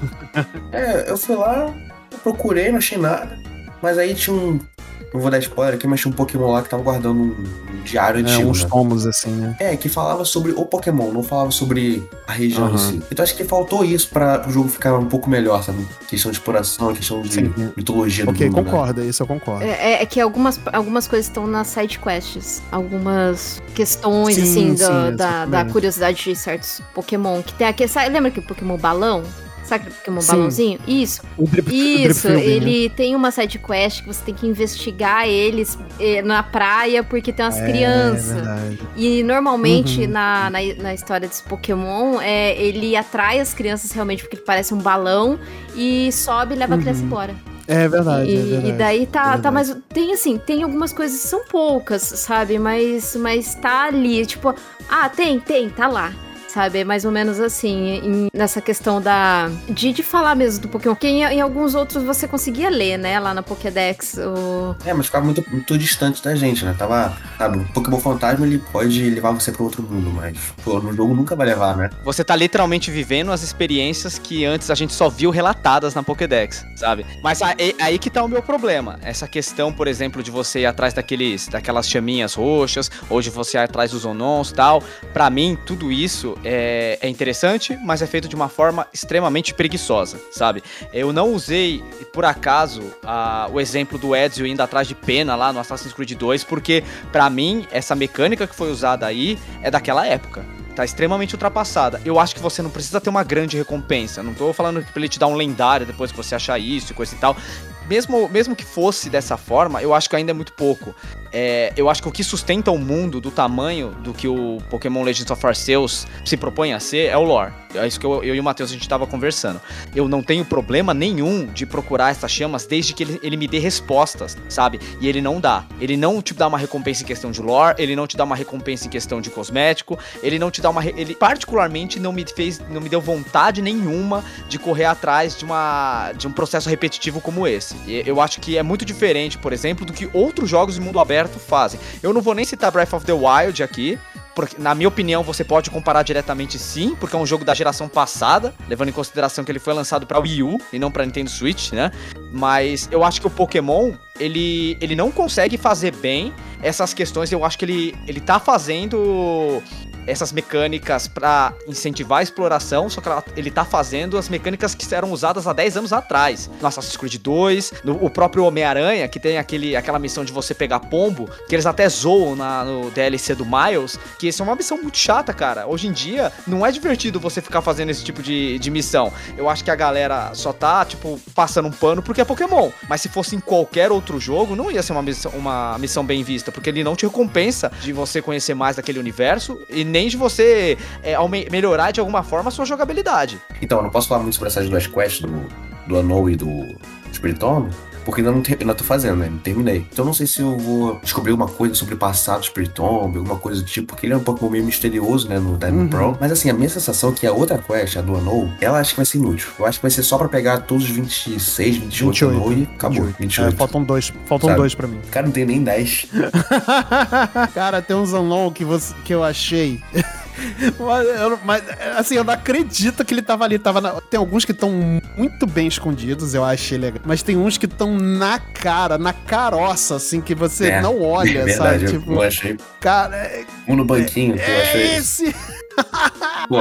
É, eu fui lá, eu procurei, não achei nada. Mas aí tinha um. Não vou dar spoiler aqui, mas tinha um Pokémon lá que tava guardando um, um diário É, antigo. uns né? tomos assim, né? É, que falava sobre o Pokémon, não falava sobre a região Aham. em si. Então acho que faltou isso para o jogo ficar um pouco melhor, sabe? Questão de exploração, questão de Sim. mitologia do Ok, mundo. né? concordo, isso eu concordo. É, é que algumas, algumas coisas estão nas side quests. Algumas questões, Sim, assim, sim, da, da, curiosidade de certos Pokémon. Que tem aquele. sabe- lembra aquele Pokémon balão? Sabe aquele Pokémon Sim. balãozinho? Isso. O drip, Isso, o drip ele tem uma side quest que você tem que investigar eles eh, na praia porque tem umas É, crianças. verdade. E normalmente Uhum. na, na, na história desse Pokémon, é, ele atrai as crianças realmente porque ele parece um balão e sobe e leva a criança Uhum. embora. É verdade, E, é verdade. e daí tá, verdade. tá mais. Tem assim, tem algumas coisas que são poucas, sabe? Mas, mas tá ali. Tipo, ah, tem, tem, tá lá. Sabe? É mais ou menos assim, em- nessa questão da. De, de falar mesmo do Pokémon. Porque em, em alguns outros você conseguia ler, né? Lá na Pokédex. O... É, mas ficava muito, muito distante da gente, né? Tava. Sabe, o Pokémon Fantasma ele pode levar você pra outro mundo, mas pô, no jogo nunca vai levar, né? Você tá literalmente vivendo as experiências que antes a gente só viu relatadas na Pokédex, sabe? Mas aí, aí que tá o meu problema. Essa questão, por exemplo, de você ir atrás daqueles, daquelas chaminhas roxas, ou de você ir atrás dos Onons e tal. Pra mim, tudo isso é, é interessante, mas é feito de uma forma extremamente preguiçosa, sabe? Eu não usei, por acaso, a- o exemplo do Ezio indo atrás de pena lá no Assassin's Creed 2, porque pra mim, essa mecânica que foi usada aí é daquela época. Tá extremamente ultrapassada. Eu acho que você não precisa ter uma grande recompensa. Não tô falando pra ele te dar um lendário depois que você achar isso e coisa e tal. Mesmo, mesmo que fosse dessa forma, eu acho que ainda é muito pouco. É, eu acho que o que sustenta o mundo do tamanho do que o Pokémon Legends of Arceus se propõe a ser é o lore. É isso que eu, eu e o Matheus a gente tava conversando. Eu não tenho problema nenhum de procurar essas chamas desde que ele, ele me dê respostas, sabe? E ele não dá. Ele não te dá uma recompensa em questão de lore, ele não te dá uma recompensa em questão de cosmético, ele não te dá uma. Ele particularmente não me fez. não me deu vontade nenhuma de correr atrás de uma. de um processo repetitivo como esse. Eu acho que é muito diferente, por exemplo, do que outros jogos de mundo aberto fazem. Eu não vou nem citar Breath of the Wild aqui, porque, na minha opinião, você pode comparar diretamente sim, porque é um jogo da geração passada, levando em consideração que ele foi lançado para Wii U e não para Nintendo Switch, né? Mas eu acho que o Pokémon, ele, ele não consegue fazer bem essas questões. Eu acho que ele, ele tá fazendo essas mecânicas para incentivar a exploração, só que ela, ele tá fazendo as mecânicas que eram usadas há 10 anos atrás. No Assassin's Creed 2, no, o próprio Homem-Aranha, que tem aquele, aquela missão de você pegar pombo, que eles até zoam na, no DLC do Miles, que isso é uma missão muito chata, cara. Hoje em dia, não é divertido você ficar fazendo esse tipo de, de missão. Eu acho que a galera só tá, tipo, passando um pano porque é Pokémon. Mas se fosse em qualquer outro jogo, não ia ser uma missão, uma missão bem vista, porque ele não te recompensa de você conhecer mais daquele universo e nem de você é, melhorar de alguma forma a sua jogabilidade. Então, eu não posso falar muito sobre essas duas quests do, do Anou e do Spiritomb, porque ainda não, te, ainda tô fazendo, né? Não terminei. Então não sei se eu vou descobrir alguma coisa sobre o passado do Spiritomb, alguma coisa do tipo, porque ele é um pouco meio misterioso, né? No Diamond uhum. Pro. Mas assim, a minha sensação é que a outra quest, a do Anou, ela acho que vai ser inútil. Eu acho que vai ser só pra pegar todos os 26, 28, 28 Anou e acabou. 28. 28. É, faltam dois. Faltam Sabe? dois pra mim. Cara, não tem nem 10. Cara, tem uns Anou que, você, que eu achei. mas, eu, mas, assim, eu não acredito que ele tava ali. Tava na... Tem alguns que estão muito bem escondidos, eu achei legal. Mas tem uns que estão na cara, na caroça, assim, que você é, não olha, é verdade, sabe? Eu, tipo, eu achei. Cara. É, um no banquinho, é, eu achei. Esse. Pô.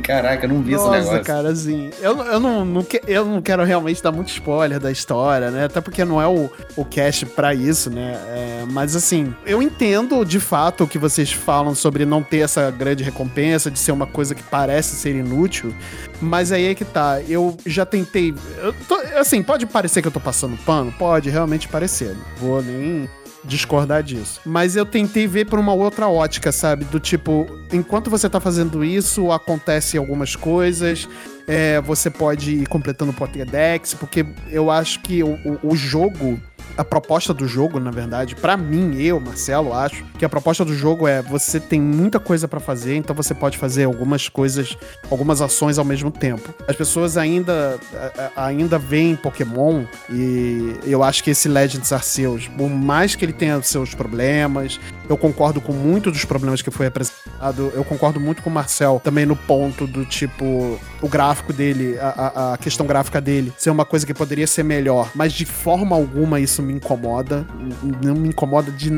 Caraca, eu não vi Nossa, esse negócio. cara, assim. Eu, eu, não, não que, eu não quero realmente dar muito spoiler da história, né? Até porque não é o, o cast pra isso, né? É, mas assim, eu entendo de fato o que vocês falam sobre não ter essa grande recompensa, de ser uma coisa que parece ser inútil. Mas aí é que tá. Eu já tentei. Eu tô, assim, pode parecer que eu tô passando pano? Pode realmente parecer. Não vou nem discordar disso. Mas eu tentei ver por uma outra ótica, sabe? Do tipo, enquanto você tá fazendo isso, acontecem algumas coisas. É, você pode ir completando o Pokédex, porque eu acho que o, o, o jogo a proposta do jogo, na verdade, para mim, eu, Marcelo, acho que a proposta do jogo é você tem muita coisa para fazer, então você pode fazer algumas coisas, algumas ações ao mesmo tempo. As pessoas ainda ainda veem Pokémon e eu acho que esse Legends Arceus, por mais que ele tenha seus problemas, eu concordo com muito dos problemas que foi apresentado, eu concordo muito com o Marcel também no ponto do tipo o gráfico dele, a, a questão gráfica dele ser uma coisa que poderia ser melhor, mas de forma alguma isso me incomoda. Não me incomoda de,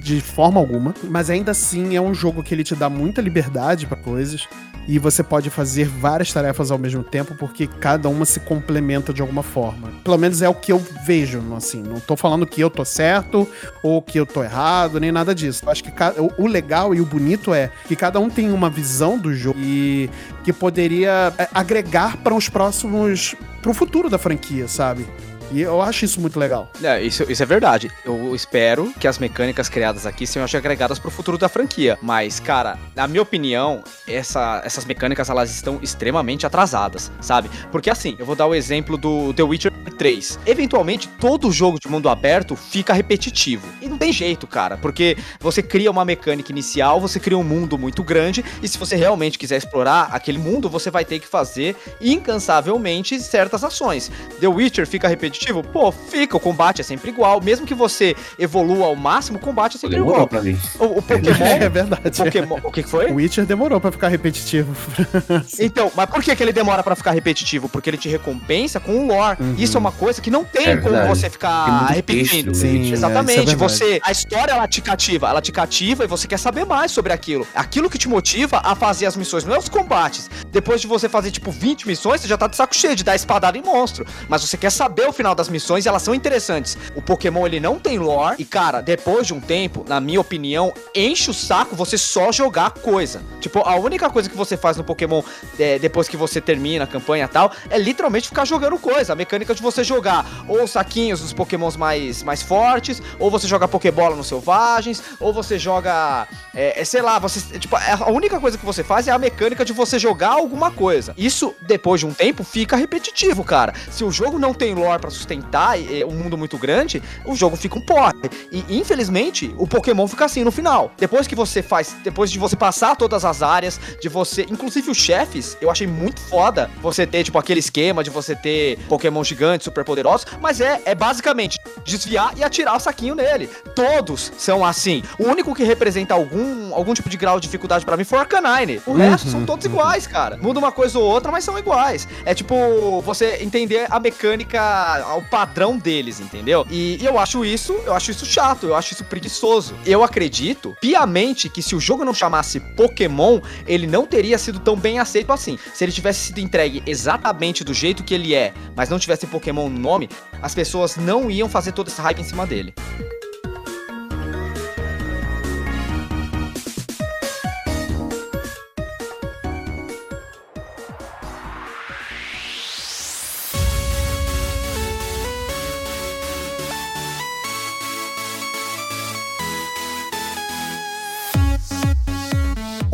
de forma alguma. Mas ainda assim é um jogo que ele te dá muita liberdade para coisas. E você pode fazer várias tarefas ao mesmo tempo, porque cada uma se complementa de alguma forma. Pelo menos é o que eu vejo, assim. Não tô falando que eu tô certo ou que eu tô errado, nem nada disso. Eu acho que o legal e o bonito é que cada um tem uma visão do jogo e que poderia é, agregar para os próximos. para o futuro da franquia, sabe? E eu acho isso muito legal. É, isso, isso é verdade. Eu espero que as mecânicas criadas aqui sejam agregadas pro futuro da franquia. Mas, cara, na minha opinião, essa, essas mecânicas elas estão extremamente atrasadas, sabe? Porque assim, eu vou dar o exemplo do The Witcher 3. Eventualmente, todo jogo de mundo aberto fica repetitivo. E não tem jeito, cara, porque você cria uma mecânica inicial, você cria um mundo muito grande, e se você realmente quiser explorar aquele mundo, você vai ter que fazer incansavelmente certas ações. The Witcher fica repetitivo repetitivo? Pô, fica, o combate é sempre igual. Mesmo que você evolua ao máximo, o combate é sempre demorou igual. Pra mim. O, o Pokémon. É verdade. O, Pokémon, o que foi? O Witcher demorou pra ficar repetitivo. então, mas por que, que ele demora pra ficar repetitivo? Porque ele te recompensa com o lore. Uhum. Isso é uma coisa que não tem é como você ficar repetindo. Sim, é, Exatamente. É, você. A história ela te cativa. Ela te cativa e você quer saber mais sobre aquilo. Aquilo que te motiva a fazer as missões, não é os combates. Depois de você fazer, tipo, 20 missões, você já tá de saco cheio de dar espadada em monstro. Mas você quer saber o final final das missões elas são interessantes. O Pokémon ele não tem lore e cara, depois de um tempo, na minha opinião, enche o saco você só jogar coisa. Tipo, a única coisa que você faz no Pokémon é, depois que você termina a campanha e tal é literalmente ficar jogando coisa. A mecânica de você jogar ou saquinhos dos Pokémons mais, mais fortes, ou você joga Pokébola nos selvagens, ou você joga, é, é, sei lá, você tipo a única coisa que você faz é a mecânica de você jogar alguma coisa. Isso depois de um tempo fica repetitivo, cara. Se o jogo não tem lore para sustentar um mundo muito grande, o jogo fica um porre. E infelizmente, o Pokémon fica assim no final. Depois que você faz, depois de você passar todas as áreas, de você, inclusive os chefes, eu achei muito foda você ter tipo aquele esquema de você ter Pokémon gigante gigantes super poderosos, mas é, é basicamente desviar e atirar o saquinho nele. Todos são assim. O único que representa algum, algum tipo de grau de dificuldade pra mim foi o Arcanine. O resto são todos iguais, cara. Muda uma coisa ou outra, mas são iguais. É tipo você entender a mecânica, o padrão deles, entendeu? E, e eu acho isso, eu acho isso chato, eu acho isso preguiçoso. Eu acredito piamente que se o jogo não chamasse Pokémon, ele não teria sido tão bem aceito assim. Se ele tivesse sido entregue exatamente do jeito que ele é, mas não tivesse Pokémon no nome, as pessoas não iam fazer todo esse hype em cima dele.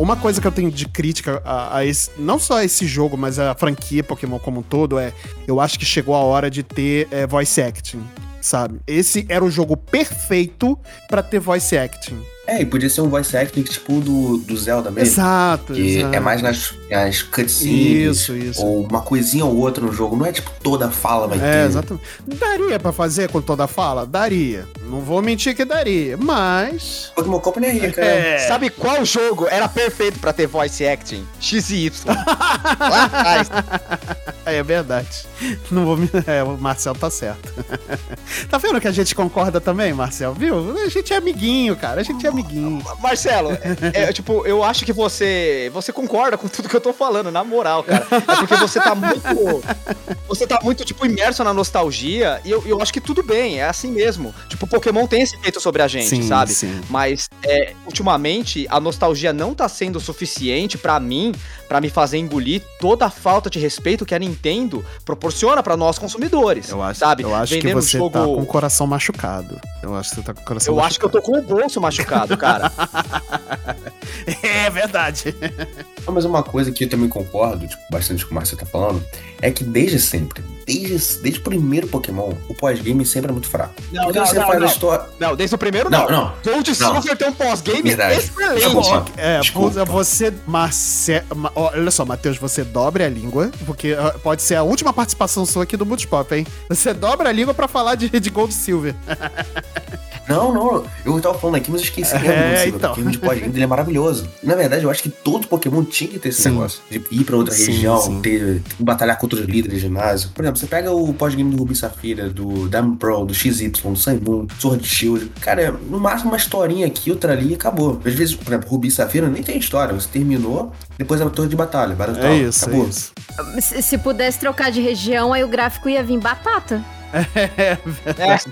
Uma coisa que eu tenho de crítica a, a esse, não só a esse jogo, mas a franquia Pokémon como um todo, é eu acho que chegou a hora de ter é, voice acting, sabe? Esse era o jogo perfeito pra ter voice acting. É, e podia ser um voice acting tipo do, do Zelda mesmo. Exato, Que exato. é mais nas, nas cutscenes. Isso, isso. Ou uma coisinha ou outra no jogo. Não é tipo toda fala vai É, ter. exatamente. Daria pra fazer com toda a fala? Daria. Não vou mentir que daria, mas. Pokémon Company é rica, né? É. Sabe qual jogo era perfeito pra ter voice acting? X e Y. Lá atrás. É, é verdade. Não vou me. É, o Marcel tá certo. tá vendo que a gente concorda também, Marcel? Viu? A gente é amiguinho, cara. A gente é amiguinho. Marcelo, é, é, tipo, eu acho que você você concorda com tudo que eu tô falando, na moral, cara. É porque você tá muito. Você tá muito, tipo, imerso na nostalgia. E eu, eu acho que tudo bem, é assim mesmo. Tipo, Pokémon tem esse efeito sobre a gente, Sim, sabe? sim. Mas, é, ultimamente, a nostalgia não tá sendo suficiente pra mim, pra me fazer engolir toda a falta de respeito que a Nintendo proporciona pra nós consumidores. Eu acho, sabe? eu acho que Vendendo você jogo- tá com o coração machucado. Eu acho que você tá com o coração Eu acho que eu tô com o bolso machucado, cara. É verdade. Mas uma coisa que eu também concordo, tipo, bastante com o que o Marcelo tá falando, é que desde sempre, desde, desde o primeiro Pokémon, o pós-game sempre é muito fraco. Não, Porque não, você não, faz não. a história. Não, desde o primeiro não. Não, não. Gold. Silver tem um pós-game excelente. Desculpa. É, Desculpa. você, Marce... Ma- ó, Olha só, Matheus, você dobre a língua, porque pode ser a última participação sua aqui do Multipop, hein? Você dobra a língua pra falar de, de Gold Silver. Não, não, eu tava falando aqui, mas eu esqueci. É, então. Porque o de pós-game dele é maravilhoso. Na verdade, eu acho que todo Pokémon tinha que ter esse Sim. negócio. De ir pra outra Sim, região, sim. ter batalhar contra os líderes de ginásio. Por exemplo, você pega o pós-game do Ruby Safira, do Diamond Pro, do XY, do Sun Moon, Sword Shield. Cara, é, no máximo uma historinha aqui, outra ali e acabou. Às vezes, por exemplo, Ruby Safira nem tem história. Você terminou, depois é a torre de batalha. É isso, acabou. é isso. Se, se pudesse trocar de região, aí o gráfico ia vir batata. É verdade.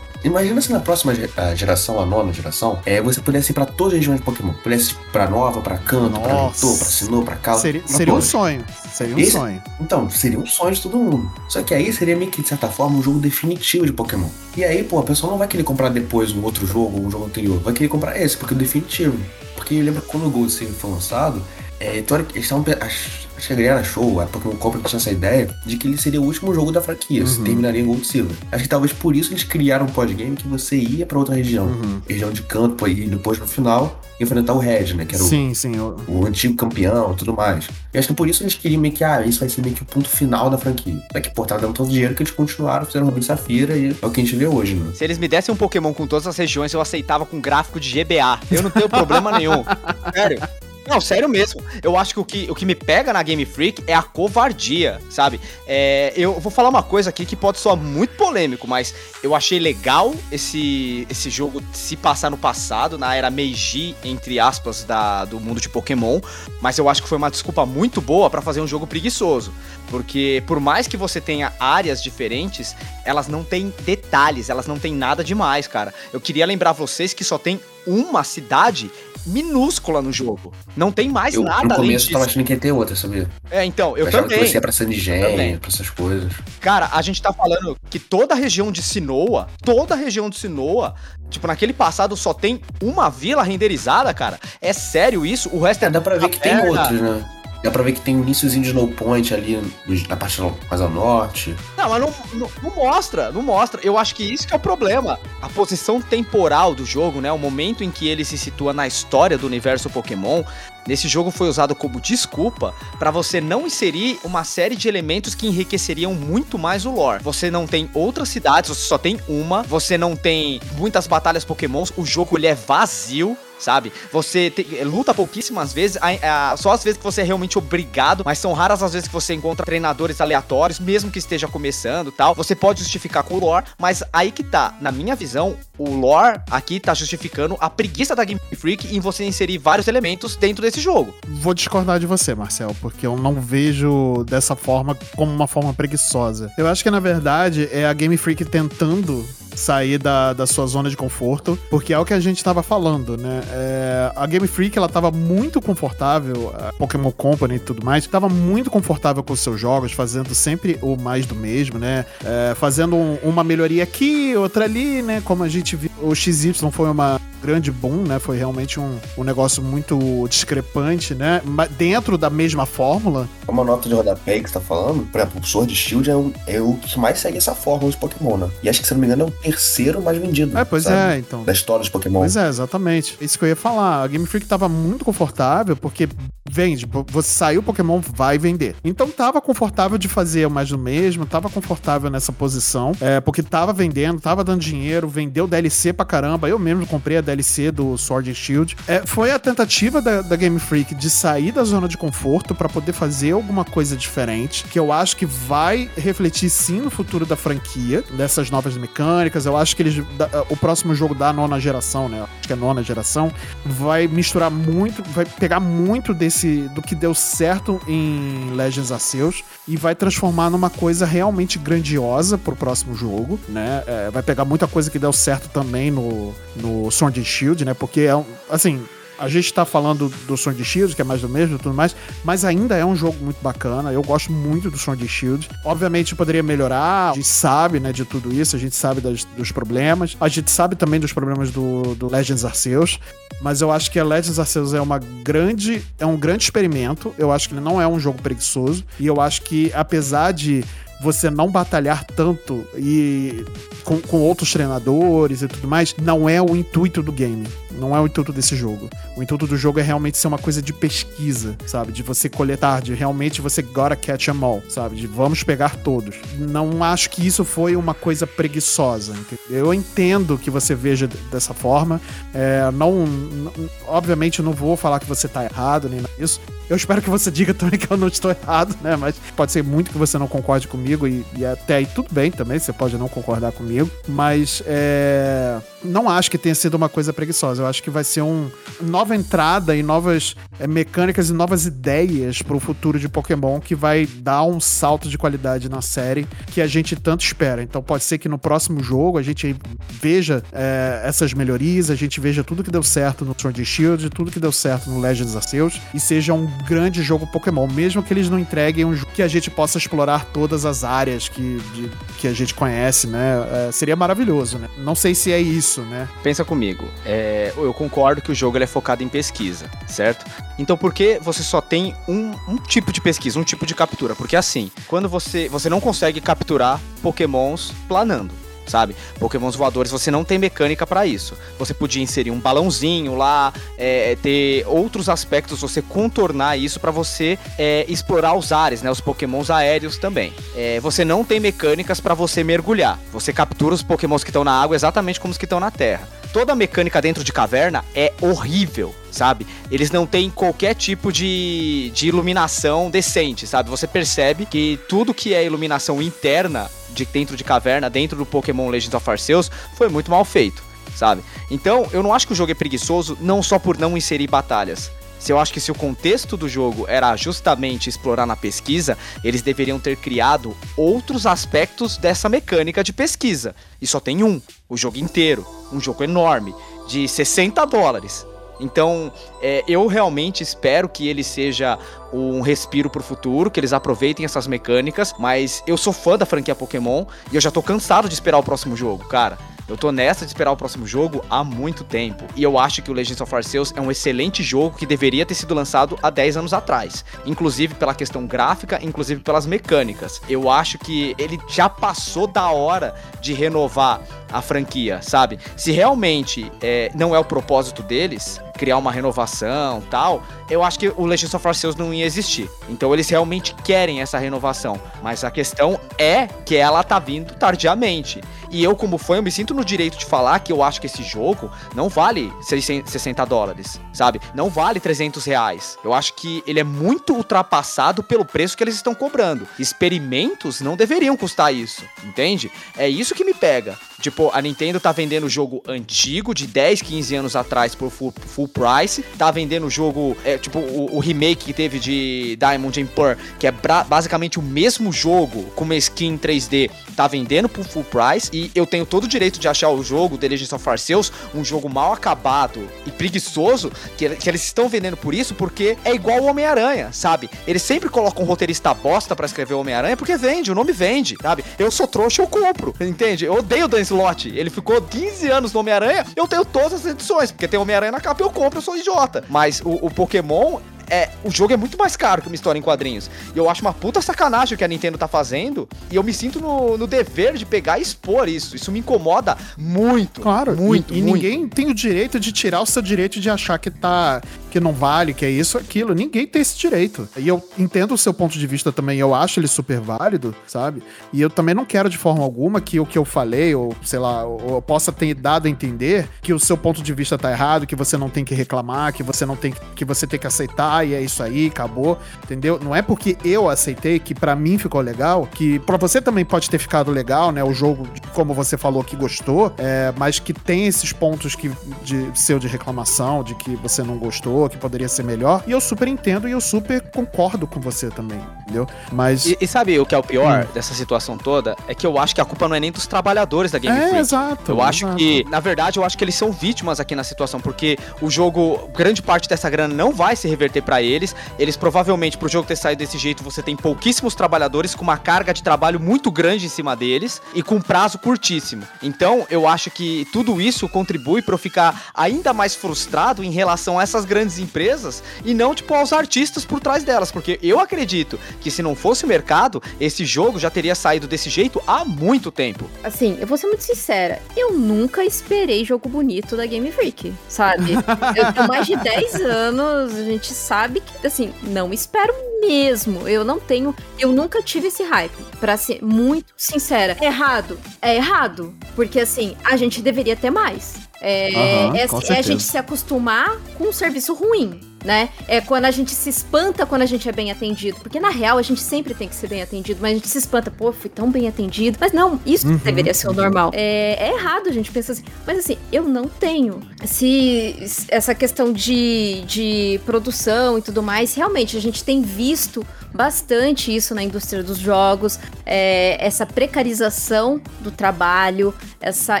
Imagina se na próxima geração, a nona geração, é, você pudesse ir pra todas as regiões de Pokémon. Pudesse ir pra Nova, pra Canto, pra. Leitor, pra Sinnoh, pra Cal. Seria, pra seria um sonho. Seria um Esse- sonho. Então, seria um sonho de todo mundo. Só que aí seria meio que, de certa forma, um jogo definitivo de Pokémon. E aí, pô, a pessoa não vai querer comprar depois um outro jogo, um jogo anterior. Vai querer comprar esse, porque é o definitivo. Porque eu lembro que quando o Gold Silver foi lançado, é, teori- eles estavam. Acho acho que a galera show, a Pokémon Company tinha essa ideia de que ele seria o último jogo da franquia, se terminaria em Gold Silver. Acho que talvez por isso eles criaram um podgame que você ia pra outra região. Região de canto, pô, e depois no final enfrentar o Red, né? Que era o Sim, sim. eu- o antigo campeão e tudo mais. E acho que por isso eles queriam meio que, ah, isso vai ser meio que o ponto final da franquia. Só que, pô, tá dando tanto dinheiro que eles continuaram, fizeram Rubim Safira e é o que a gente vê hoje, né? Se eles me dessem um Pokémon com todas as regiões, eu aceitava com gráfico de GBA. Eu não tenho problema nenhum. Sério. Não, sério mesmo. Eu acho que o, que o que me pega na Game Freak é a covardia, sabe? É, eu vou falar uma coisa aqui que pode soar muito polêmico, mas eu achei legal esse, esse jogo se passar no passado, na era Meiji, entre aspas, da, do mundo de Pokémon. Mas eu acho que foi uma desculpa muito boa pra fazer um jogo preguiçoso. Porque por mais que você tenha áreas diferentes, elas não têm detalhes, elas não têm nada demais, cara. Eu queria lembrar vocês que só tem uma cidade minúscula no jogo. Não tem mais Eu, nada no começo, eu tava achando que ia ter outra, sabia? É, então, eu achava também. que você ia pra San Também. Digênio, pra essas coisas. Cara, a gente tá falando que toda a região de Sinoa, toda a região de Sinoa, tipo, naquele passado só tem uma vila renderizada, cara. É sério isso? O resto é dá pra ver que tem perna. outros, né? Dá pra ver que tem um iníciozinho de Snow Point ali na parte mais ao norte. Não, mas não, não, não, mostra, não mostra. Eu acho que isso que é o problema. A posição temporal do jogo, né? O momento em que ele se situa na história do universo Pokémon, nesse jogo foi usado como desculpa para você não inserir uma série de elementos que enriqueceriam muito mais o lore. Você não tem outras cidades, você só tem uma, você não tem muitas batalhas Pokémons, o jogo ele é vazio sabe? Você te, luta pouquíssimas vezes, a, a, só as vezes que você é realmente obrigado, mas são raras as vezes que você encontra treinadores aleatórios, mesmo que esteja começando tal. Você pode justificar com o lore, mas aí que tá, na minha visão, o lore aqui tá justificando a preguiça da Game Freak em você inserir vários elementos dentro desse jogo. Vou discordar de você, Marcel, porque eu não vejo dessa forma como uma forma preguiçosa. Eu acho que na verdade é a Game Freak tentando sair da, da sua zona de conforto, porque é o que a gente estava falando, né? É, a Game Freak, ela tava muito confortável, a Pokémon Company e tudo mais, tava muito confortável com os seus jogos, fazendo sempre o mais do mesmo, né? É, fazendo um, uma melhoria aqui, outra ali, né? Como a gente viu, o XY foi uma grande boom, né? Foi realmente um, um negócio muito discrepante, né? Mas dentro da mesma fórmula. Uma nota de rodapé que você tá falando, por exemplo, o Sword Shield é, um, é o que mais segue essa fórmula de Pokémon, né? E acho que, se não me engano, é o terceiro mais vendido. É, pois sabe? é, então. Da história de Pokémon. Pois é, exatamente. Isso que eu ia falar. A Game Freak tava muito confortável, porque vende. Você saiu Pokémon, vai vender. Então tava confortável de fazer mais do mesmo, tava confortável nessa posição, é, porque tava vendendo, tava dando dinheiro, vendeu DLC pra caramba. Eu mesmo comprei a DLC do Sword and Shield. É, foi a tentativa da, da, Game Freak de sair da zona de conforto para poder fazer alguma coisa diferente, que eu acho que vai refletir sim no futuro da franquia, dessas novas mecânicas. Eu acho que eles. O próximo jogo da nona geração, né? Acho que é nona geração, vai misturar muito, vai pegar muito desse do que deu certo em Legends Arceus e vai transformar numa coisa realmente grandiosa pro próximo jogo, né? É, vai pegar muita coisa que deu certo também no, no Sword and Shield, né? Porque é assim, a gente tá falando do Sword Shield, que é mais do mesmo tudo mais, mas ainda é um jogo muito bacana. Eu gosto muito do Sword Shield. Obviamente poderia melhorar, a gente sabe, né, de tudo isso, a gente sabe das, dos problemas. A gente sabe também dos problemas do, do Legends Arceus, mas eu acho que a Legends Arceus é uma grande, é um grande experimento. Eu acho que ele não é um jogo preguiçoso e eu acho que apesar de você não batalhar tanto e com, com, outros treinadores e tudo mais, não é o intuito do game. Não é o intuito desse jogo. O intuito do jogo é realmente ser uma coisa de pesquisa, sabe? De você coletar, de realmente você gotta catch them all, sabe? De vamos pegar todos. Não acho que isso foi uma coisa preguiçosa. Eu entendo que você veja dessa forma. É, não, não, obviamente, não vou falar que você tá errado nem nada disso. Eu espero que você diga também que eu não estou errado, né? Mas pode ser muito que você não concorde comigo e, e até aí tudo bem também, você pode não concordar comigo. Mas é, não acho que tenha sido uma coisa preguiçosa. Eu acho que vai ser uma nova entrada e novas é, mecânicas e novas ideias para o futuro de Pokémon que vai dar um salto de qualidade na série que a gente tanto espera. Então pode ser que no próximo jogo a gente veja é, essas melhorias, a gente veja tudo que deu certo no Sword Shield, tudo que deu certo no Legends Arceus e seja um grande jogo Pokémon, mesmo que eles não entreguem um jogo que a gente possa explorar todas as áreas que, de, que a gente conhece, né? É, seria maravilhoso, né? Não sei se é isso, né? Pensa comigo, é, eu concordo que o jogo é focado em pesquisa, certo? Então por que você só tem um, um tipo de pesquisa, um tipo de captura? Porque assim, quando você, você não consegue capturar pokémons planando sabe? Pokémons voadores, você não tem mecânica para isso. Você podia inserir um balãozinho lá, é, ter outros aspectos, você contornar isso para você é, explorar os ares, né? Os Pokémons aéreos também. É, você não tem mecânicas para você mergulhar. Você captura os Pokémons que estão na água exatamente como os que estão na terra. Toda a mecânica dentro de caverna é horrível sabe? Eles não têm qualquer tipo de, de iluminação decente, sabe? Você percebe que tudo que é iluminação interna de dentro de caverna, dentro do Pokémon Legends of Arceus, foi muito mal feito, sabe? Então, eu não acho que o jogo é preguiçoso não só por não inserir batalhas. Se eu acho que se o contexto do jogo era justamente explorar na pesquisa, eles deveriam ter criado outros aspectos dessa mecânica de pesquisa. E só tem um, o jogo inteiro, um jogo enorme, de 60 dólares. Então, é, eu realmente espero que ele seja um respiro pro futuro, que eles aproveitem essas mecânicas, mas eu sou fã da franquia Pokémon e eu já tô cansado de esperar o próximo jogo, cara. Eu tô nessa de esperar o próximo jogo há muito tempo. E eu acho que o Legends of Arceus é um excelente jogo que deveria ter sido lançado há 10 anos atrás. Inclusive pela questão gráfica, inclusive pelas mecânicas. Eu acho que ele já passou da hora de renovar a franquia, sabe? Se realmente é, não é o propósito deles, criar uma renovação tal, eu acho que o Legends of Arceus não ia existir. Então eles realmente querem essa renovação. Mas a questão é que ela tá vindo tardiamente. E eu, como fã, eu me sinto no direito de falar que eu acho que esse jogo não vale 60 dólares, sabe? Não vale 300 reais. Eu acho que ele é muito ultrapassado pelo preço que eles estão cobrando. Experimentos não deveriam custar isso, entende? É isso que me pega. Tipo, a Nintendo tá vendendo o jogo antigo, de 10, 15 anos atrás, por full, full price. Tá vendendo o jogo, é, tipo, o, o, remake que teve de Diamond and Pearl, que é basicamente o mesmo jogo, com uma skin 3D, tá vendendo por full price. E eu tenho todo o direito de achar o jogo The Legend of Arceus um jogo mal acabado e preguiçoso, que, que eles estão vendendo por isso, porque é igual o Homem-Aranha, sabe? Eles sempre colocam um roteirista bosta para escrever o Homem-Aranha, porque vende, o nome vende, sabe? Eu sou trouxa, eu compro, entende? Eu odeio o. Ele ficou 15 anos no Homem-Aranha, eu tenho todas as edições, porque tem Homem-Aranha na capa, eu compro, eu sou idiota. Mas o, o Pokémon é, o jogo é muito mais caro que uma história em quadrinhos. E eu acho uma puta sacanagem o que a Nintendo tá fazendo. E eu me sinto no, no dever de pegar e expor isso. Isso me incomoda muito. Claro, muito. E, e muito. ninguém tem o direito de tirar o seu direito de achar que tá. Que não vale, que é isso, aquilo. Ninguém tem esse direito. E eu entendo o seu ponto de vista também, eu acho ele super válido, sabe? E eu também não quero de forma alguma que o que eu falei, ou sei lá, ou eu possa ter dado a entender que o seu ponto de vista tá errado, que você não tem que reclamar, que você não tem que, que você tem que aceitar e é isso aí, acabou, entendeu? Não é porque eu aceitei que para mim ficou legal, que para você também pode ter ficado legal, né? O jogo, como você falou que gostou, é, mas que tem esses pontos que de seu de reclamação, de que você não gostou, que poderia ser melhor. E eu super entendo e eu super concordo com você também, entendeu? Mas e, e sabe o que é o pior hum. dessa situação toda? É que eu acho que a culpa não é nem dos trabalhadores da Game é, Freak. Exato. Eu acho exato. que, na verdade, eu acho que eles são vítimas aqui na situação, porque o jogo, grande parte dessa grana não vai se reverter para eles. Eles provavelmente, pro jogo ter saído desse jeito, você tem pouquíssimos trabalhadores com uma carga de trabalho muito grande em cima deles e com prazo curtíssimo. Então, eu acho que tudo isso contribui para eu ficar ainda mais frustrado em relação a essas grandes empresas e não, tipo, aos artistas por trás delas, porque eu acredito que se não fosse o mercado, esse jogo já teria saído desse jeito há muito tempo. Assim, eu vou ser muito sincera, eu nunca esperei jogo bonito da Game Freak, sabe? eu tenho mais de 10 anos, a gente sabe que, assim, não espero mesmo. Eu não tenho, eu nunca tive esse hype, para ser muito sincera. É errado, é errado, porque assim, a gente deveria ter mais. É, uhum, é, é a gente se acostumar com um serviço ruim né? É quando a gente se espanta quando a gente é bem atendido. Porque na real a gente sempre tem que ser bem atendido, mas a gente se espanta, pô, fui tão bem atendido. Mas não, isso uhum. deveria ser o normal. É, é, errado a gente pensar assim. Mas assim, eu não tenho. Se essa questão de, de produção e tudo mais, realmente a gente tem visto bastante isso na indústria dos jogos, é, essa precarização do trabalho, essa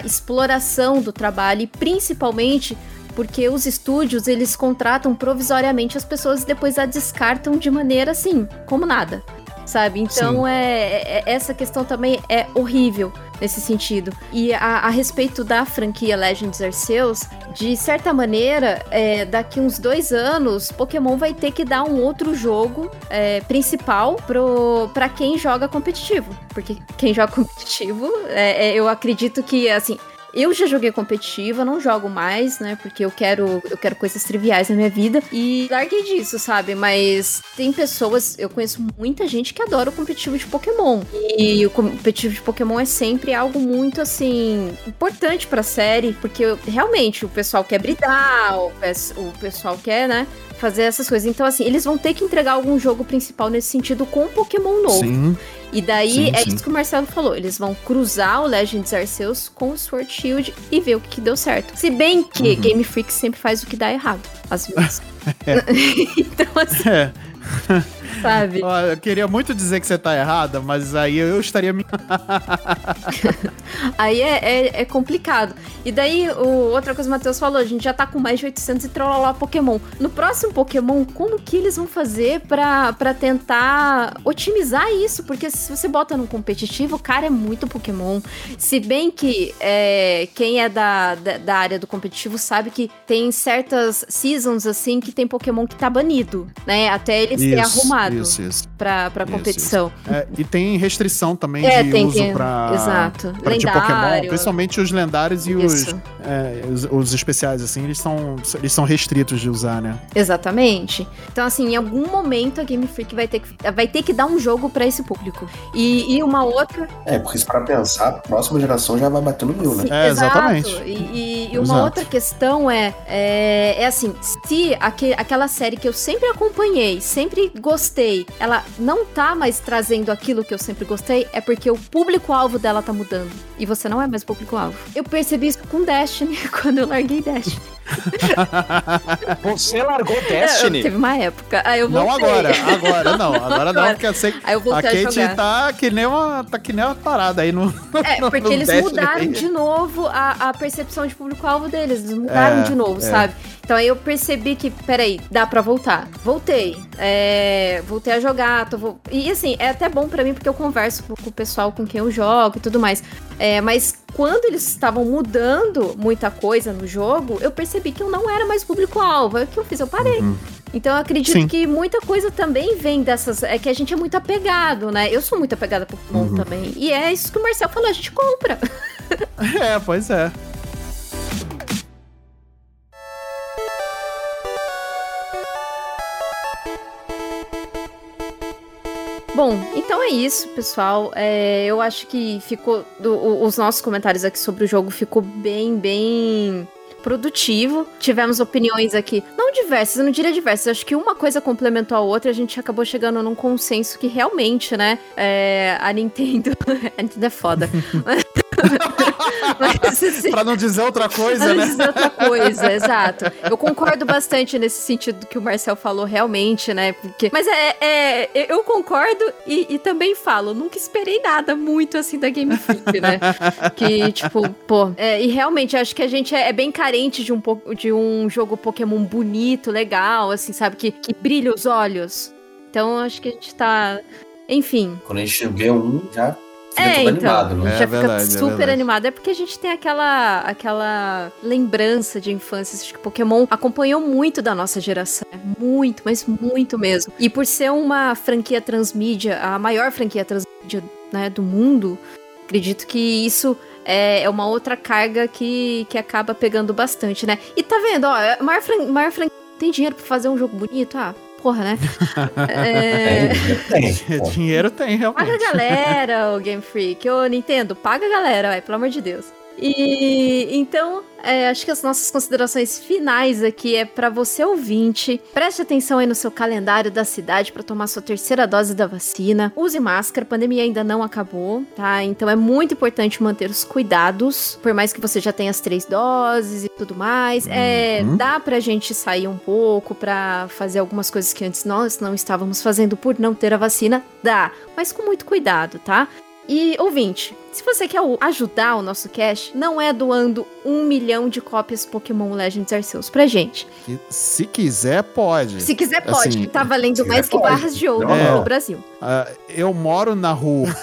exploração do trabalho e principalmente porque os estúdios eles contratam provisoriamente as pessoas e depois a descartam de maneira assim, como nada, sabe? Então é, é, essa questão também é horrível nesse sentido. E a, a, respeito da franquia Legends Arceus, de certa maneira, é, daqui uns dois anos, Pokémon vai ter que dar um outro jogo é, principal para quem joga competitivo. Porque quem joga competitivo, é, é, eu acredito que, assim, eu já joguei competitiva, não jogo mais, né? Porque eu quero, eu quero coisas triviais na minha vida. E larguei disso, sabe? Mas tem pessoas, eu conheço muita gente que adora o competitivo de Pokémon. E o competitivo de Pokémon é sempre algo muito, assim, importante pra série. Porque realmente o pessoal quer brilhar, o, o pessoal quer, né? Fazer essas coisas. Então, assim, eles vão ter que entregar algum jogo principal nesse sentido com um Pokémon novo. Sim. E daí sim, é sim. isso que o Marcelo falou. Eles vão cruzar o Legends Arceus com o Sword Shield e ver o que, que deu certo. Se bem que uhum. Game Freak sempre faz o que dá errado, às vezes. é. então, assim. É. sabe? Ó, Eu queria muito dizer que você tá errada, mas aí eu estaria me. Aí é, é, é complicado. E daí, o, outra coisa que o Matheus falou, a gente já tá com mais de 800 e trololó Pokémon. No próximo Pokémon, como que eles vão fazer pra, pra tentar otimizar isso? Porque se você bota no competitivo, cara, é muito Pokémon. Se bem que é, quem é da, da, da área do competitivo sabe que tem certas seasons, assim, que tem Pokémon que tá banido, né? Até eles terem arrumado Isso, isso. Pra, pra Isso, competição. É, e tem restrição também É, de tem uso que- pra, exato. pra de Pokémon, Lendário. principalmente os lendários e os, Isso. é, os, os especiais, assim, eles são, eles são restritos de usar, né? Exatamente. Então, assim, em algum momento a Game Freak vai ter que, vai ter que dar um jogo pra esse público. E, e uma outra. É, porque se para pensar, a próxima geração já vai bater no mil, né? Sim, É, exatamente. E, e- e uma Exato. outra questão é, é, é assim, se aque- aquela série que eu sempre acompanhei, sempre gostei, ela não tá mais trazendo aquilo que eu sempre gostei, é porque o público-alvo dela tá mudando. E você não é mais público-alvo. Eu percebi isso com Destiny, quando eu larguei Destiny. Você largou Destiny? teve uma época. Aí eu Não agora, agora não, agora não, porque eu sei que eu a a, Kate jogar. tá que nem uma, tá que nem uma parada aí no, É, no- porque no eles Destiny mudaram de novo a, a percepção de público-alvo deles. Eles mudaram É, de novo, é. sabe? Então aí eu percebi que, peraí, dá pra voltar. Voltei. É, voltei a jogar. Tô, vo- E assim, é até bom pra mim porque eu converso com o pessoal com quem eu jogo e tudo mais. É, mas quando eles estavam mudando muita coisa no jogo, eu percebi que eu não era mais público-alvo. Aí o que eu fiz? Eu parei. Então eu acredito Sim. que muita coisa também vem dessas. É que a gente é muito apegado, né? Eu sou muito apegada a Pokémon Uhum. também. E é isso que o Marcel falou, a gente compra. É, pois é. Bom, então é isso, pessoal. É, eu acho que ficou. do- os nossos comentários aqui sobre o jogo ficou bem, bem produtivo. Tivemos opiniões aqui, não diversas, eu não diria diversas. Acho que uma coisa complementou a outra e a gente acabou chegando num consenso que realmente, né? é, a Nintendo. a Nintendo é foda. Mas, assim, Pra não dizer outra coisa, Pra não né? dizer outra coisa, exato. Eu concordo bastante nesse sentido que o Marcel falou, realmente, né? Porque... Mas é, é- eu concordo e, e também falo, nunca esperei nada muito assim da Game Freak, né? Que, tipo, pô. é, e realmente, acho que a gente é, é bem carente de um, po- de um jogo Pokémon bonito, legal, assim, sabe? Que, que brilha os olhos. Então, acho que a gente tá. Enfim, Quando a gente vê um, já É, então. animado, né? É já verdade, é fica super verdade. animado. É porque a gente tem aquela, aquela lembrança de infância. Acho que Pokémon acompanhou muito da nossa geração. Muito, mas muito mesmo. E por ser uma franquia transmídia, a maior franquia transmídia né, do mundo, acredito que isso é é uma outra carga que, que acaba pegando bastante, né? E tá vendo, ó, a maior, fran maior franquia tem dinheiro pra fazer um jogo bonito? Ah, porra, né? É... Tem, tem. pô. Dinheiro tem, Paga a realmente. galera, o Game Freak. Ô, Nintendo, paga a galera, vai, pelo amor de Deus. E então, é, acho que as nossas considerações finais aqui é para você ouvinte. Preste atenção aí no seu calendário da cidade para tomar sua terceira dose da vacina. Use máscara, a pandemia ainda não acabou, tá? Então é muito importante manter os cuidados, por mais que você já tenha as três doses e tudo mais. É, Uhum. dá pra gente sair um pouco pra fazer algumas coisas que antes nós não estávamos fazendo por não ter a vacina, dá, mas com muito cuidado, tá? E ouvinte, se você quer ajudar o nosso cast, não é doando um milhão de cópias Pokémon Legends Arceus pra gente. Se quiser, pode. Se quiser, pode, Assim, que tá valendo se mais quiser, que pode. barras de ouro É. no Brasil. Ah, eu moro na rua.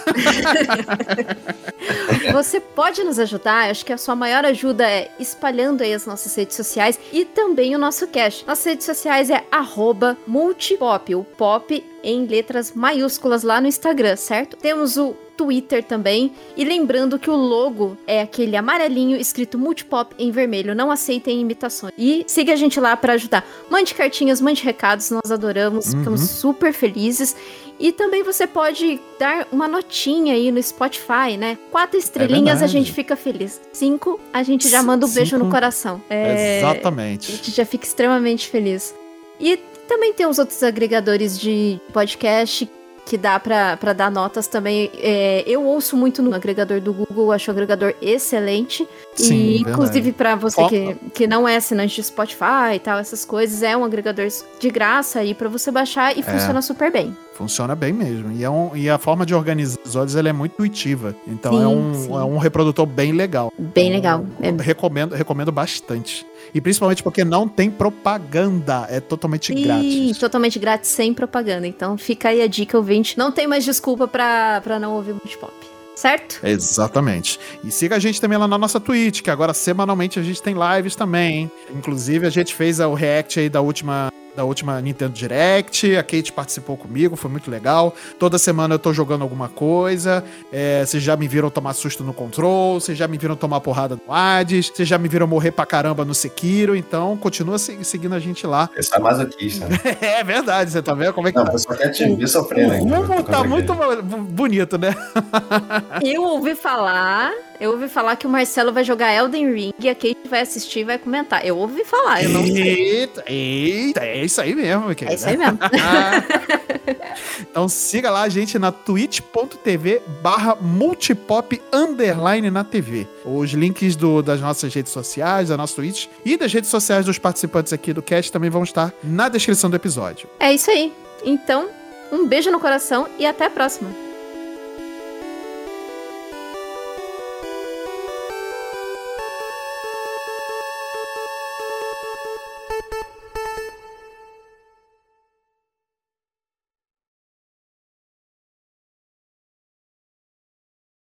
Você pode nos ajudar, acho que a sua maior ajuda é espalhando aí as nossas redes sociais e também o nosso cast. Nossas redes sociais é arroba multipop, o pop em letras maiúsculas lá no Instagram, certo? Temos o Twitter também. E lembrando que o logo é aquele amarelinho escrito multipop em vermelho. Não aceitem imitações. E siga a gente lá para ajudar. Mande cartinhas, mande recados, nós adoramos, Uhum. ficamos super felizes. E também você pode dar uma notinha aí no Spotify, né? Quatro estrelinhas a verdade. gente fica feliz. Cinco, a gente já manda um beijo no Cinco. coração. É, A Exatamente. gente já fica extremamente feliz. E também tem os outros agregadores de podcast que dá pra dar notas também. É, eu ouço muito no agregador do Google, acho o agregador excelente. Sim, e verdade. inclusive pra você que, que não é assinante de Spotify e tal, essas coisas, é um agregador de graça aí pra você baixar e É. funciona super bem. Funciona bem mesmo. E, é um, e a forma de organizar os episódios ela é muito intuitiva. Então Sim, é, um, sim. é um reprodutor bem legal. Bem legal. É Recomendo, recomendo bastante. E principalmente porque não tem propaganda. É totalmente grátis. Ih, totalmente grátis, sem propaganda. Então fica aí a dica, ouvinte. Não tem mais desculpa pra, pra não ouvir Multipop. Certo? Exatamente. E siga a gente também lá na nossa Twitch, que agora semanalmente a gente tem lives também, hein? Inclusive, a gente fez o react aí da última. Da última Nintendo Direct, a Kate participou comigo, foi muito legal. Toda semana eu tô jogando alguma coisa. É, vocês já me viram tomar susto no Control, vocês já me viram tomar porrada no Hades, vocês já me viram morrer pra caramba no Sekiro. Então, continua se- seguindo a gente lá. Esse é masoquista. né? É verdade, você tá vendo como é que Não, tá? eu só quero te ver sofrendo. O ainda. rumo tá muito bonito, né? Eu ouvi falar. Eu ouvi falar que o Marcelo vai jogar Elden Ring e a Kate vai assistir e vai comentar. Eu ouvi falar, eu não sei. Eita, eita, é isso aí mesmo, meu querido. É isso aí mesmo. então siga lá a gente na twitch.tv barra multipop underline na TV. Os links do- das nossas redes sociais, da nossa Twitch e das redes sociais dos participantes aqui do cast também vão estar na descrição do episódio. É isso aí. Então, um beijo no coração e até a próxima.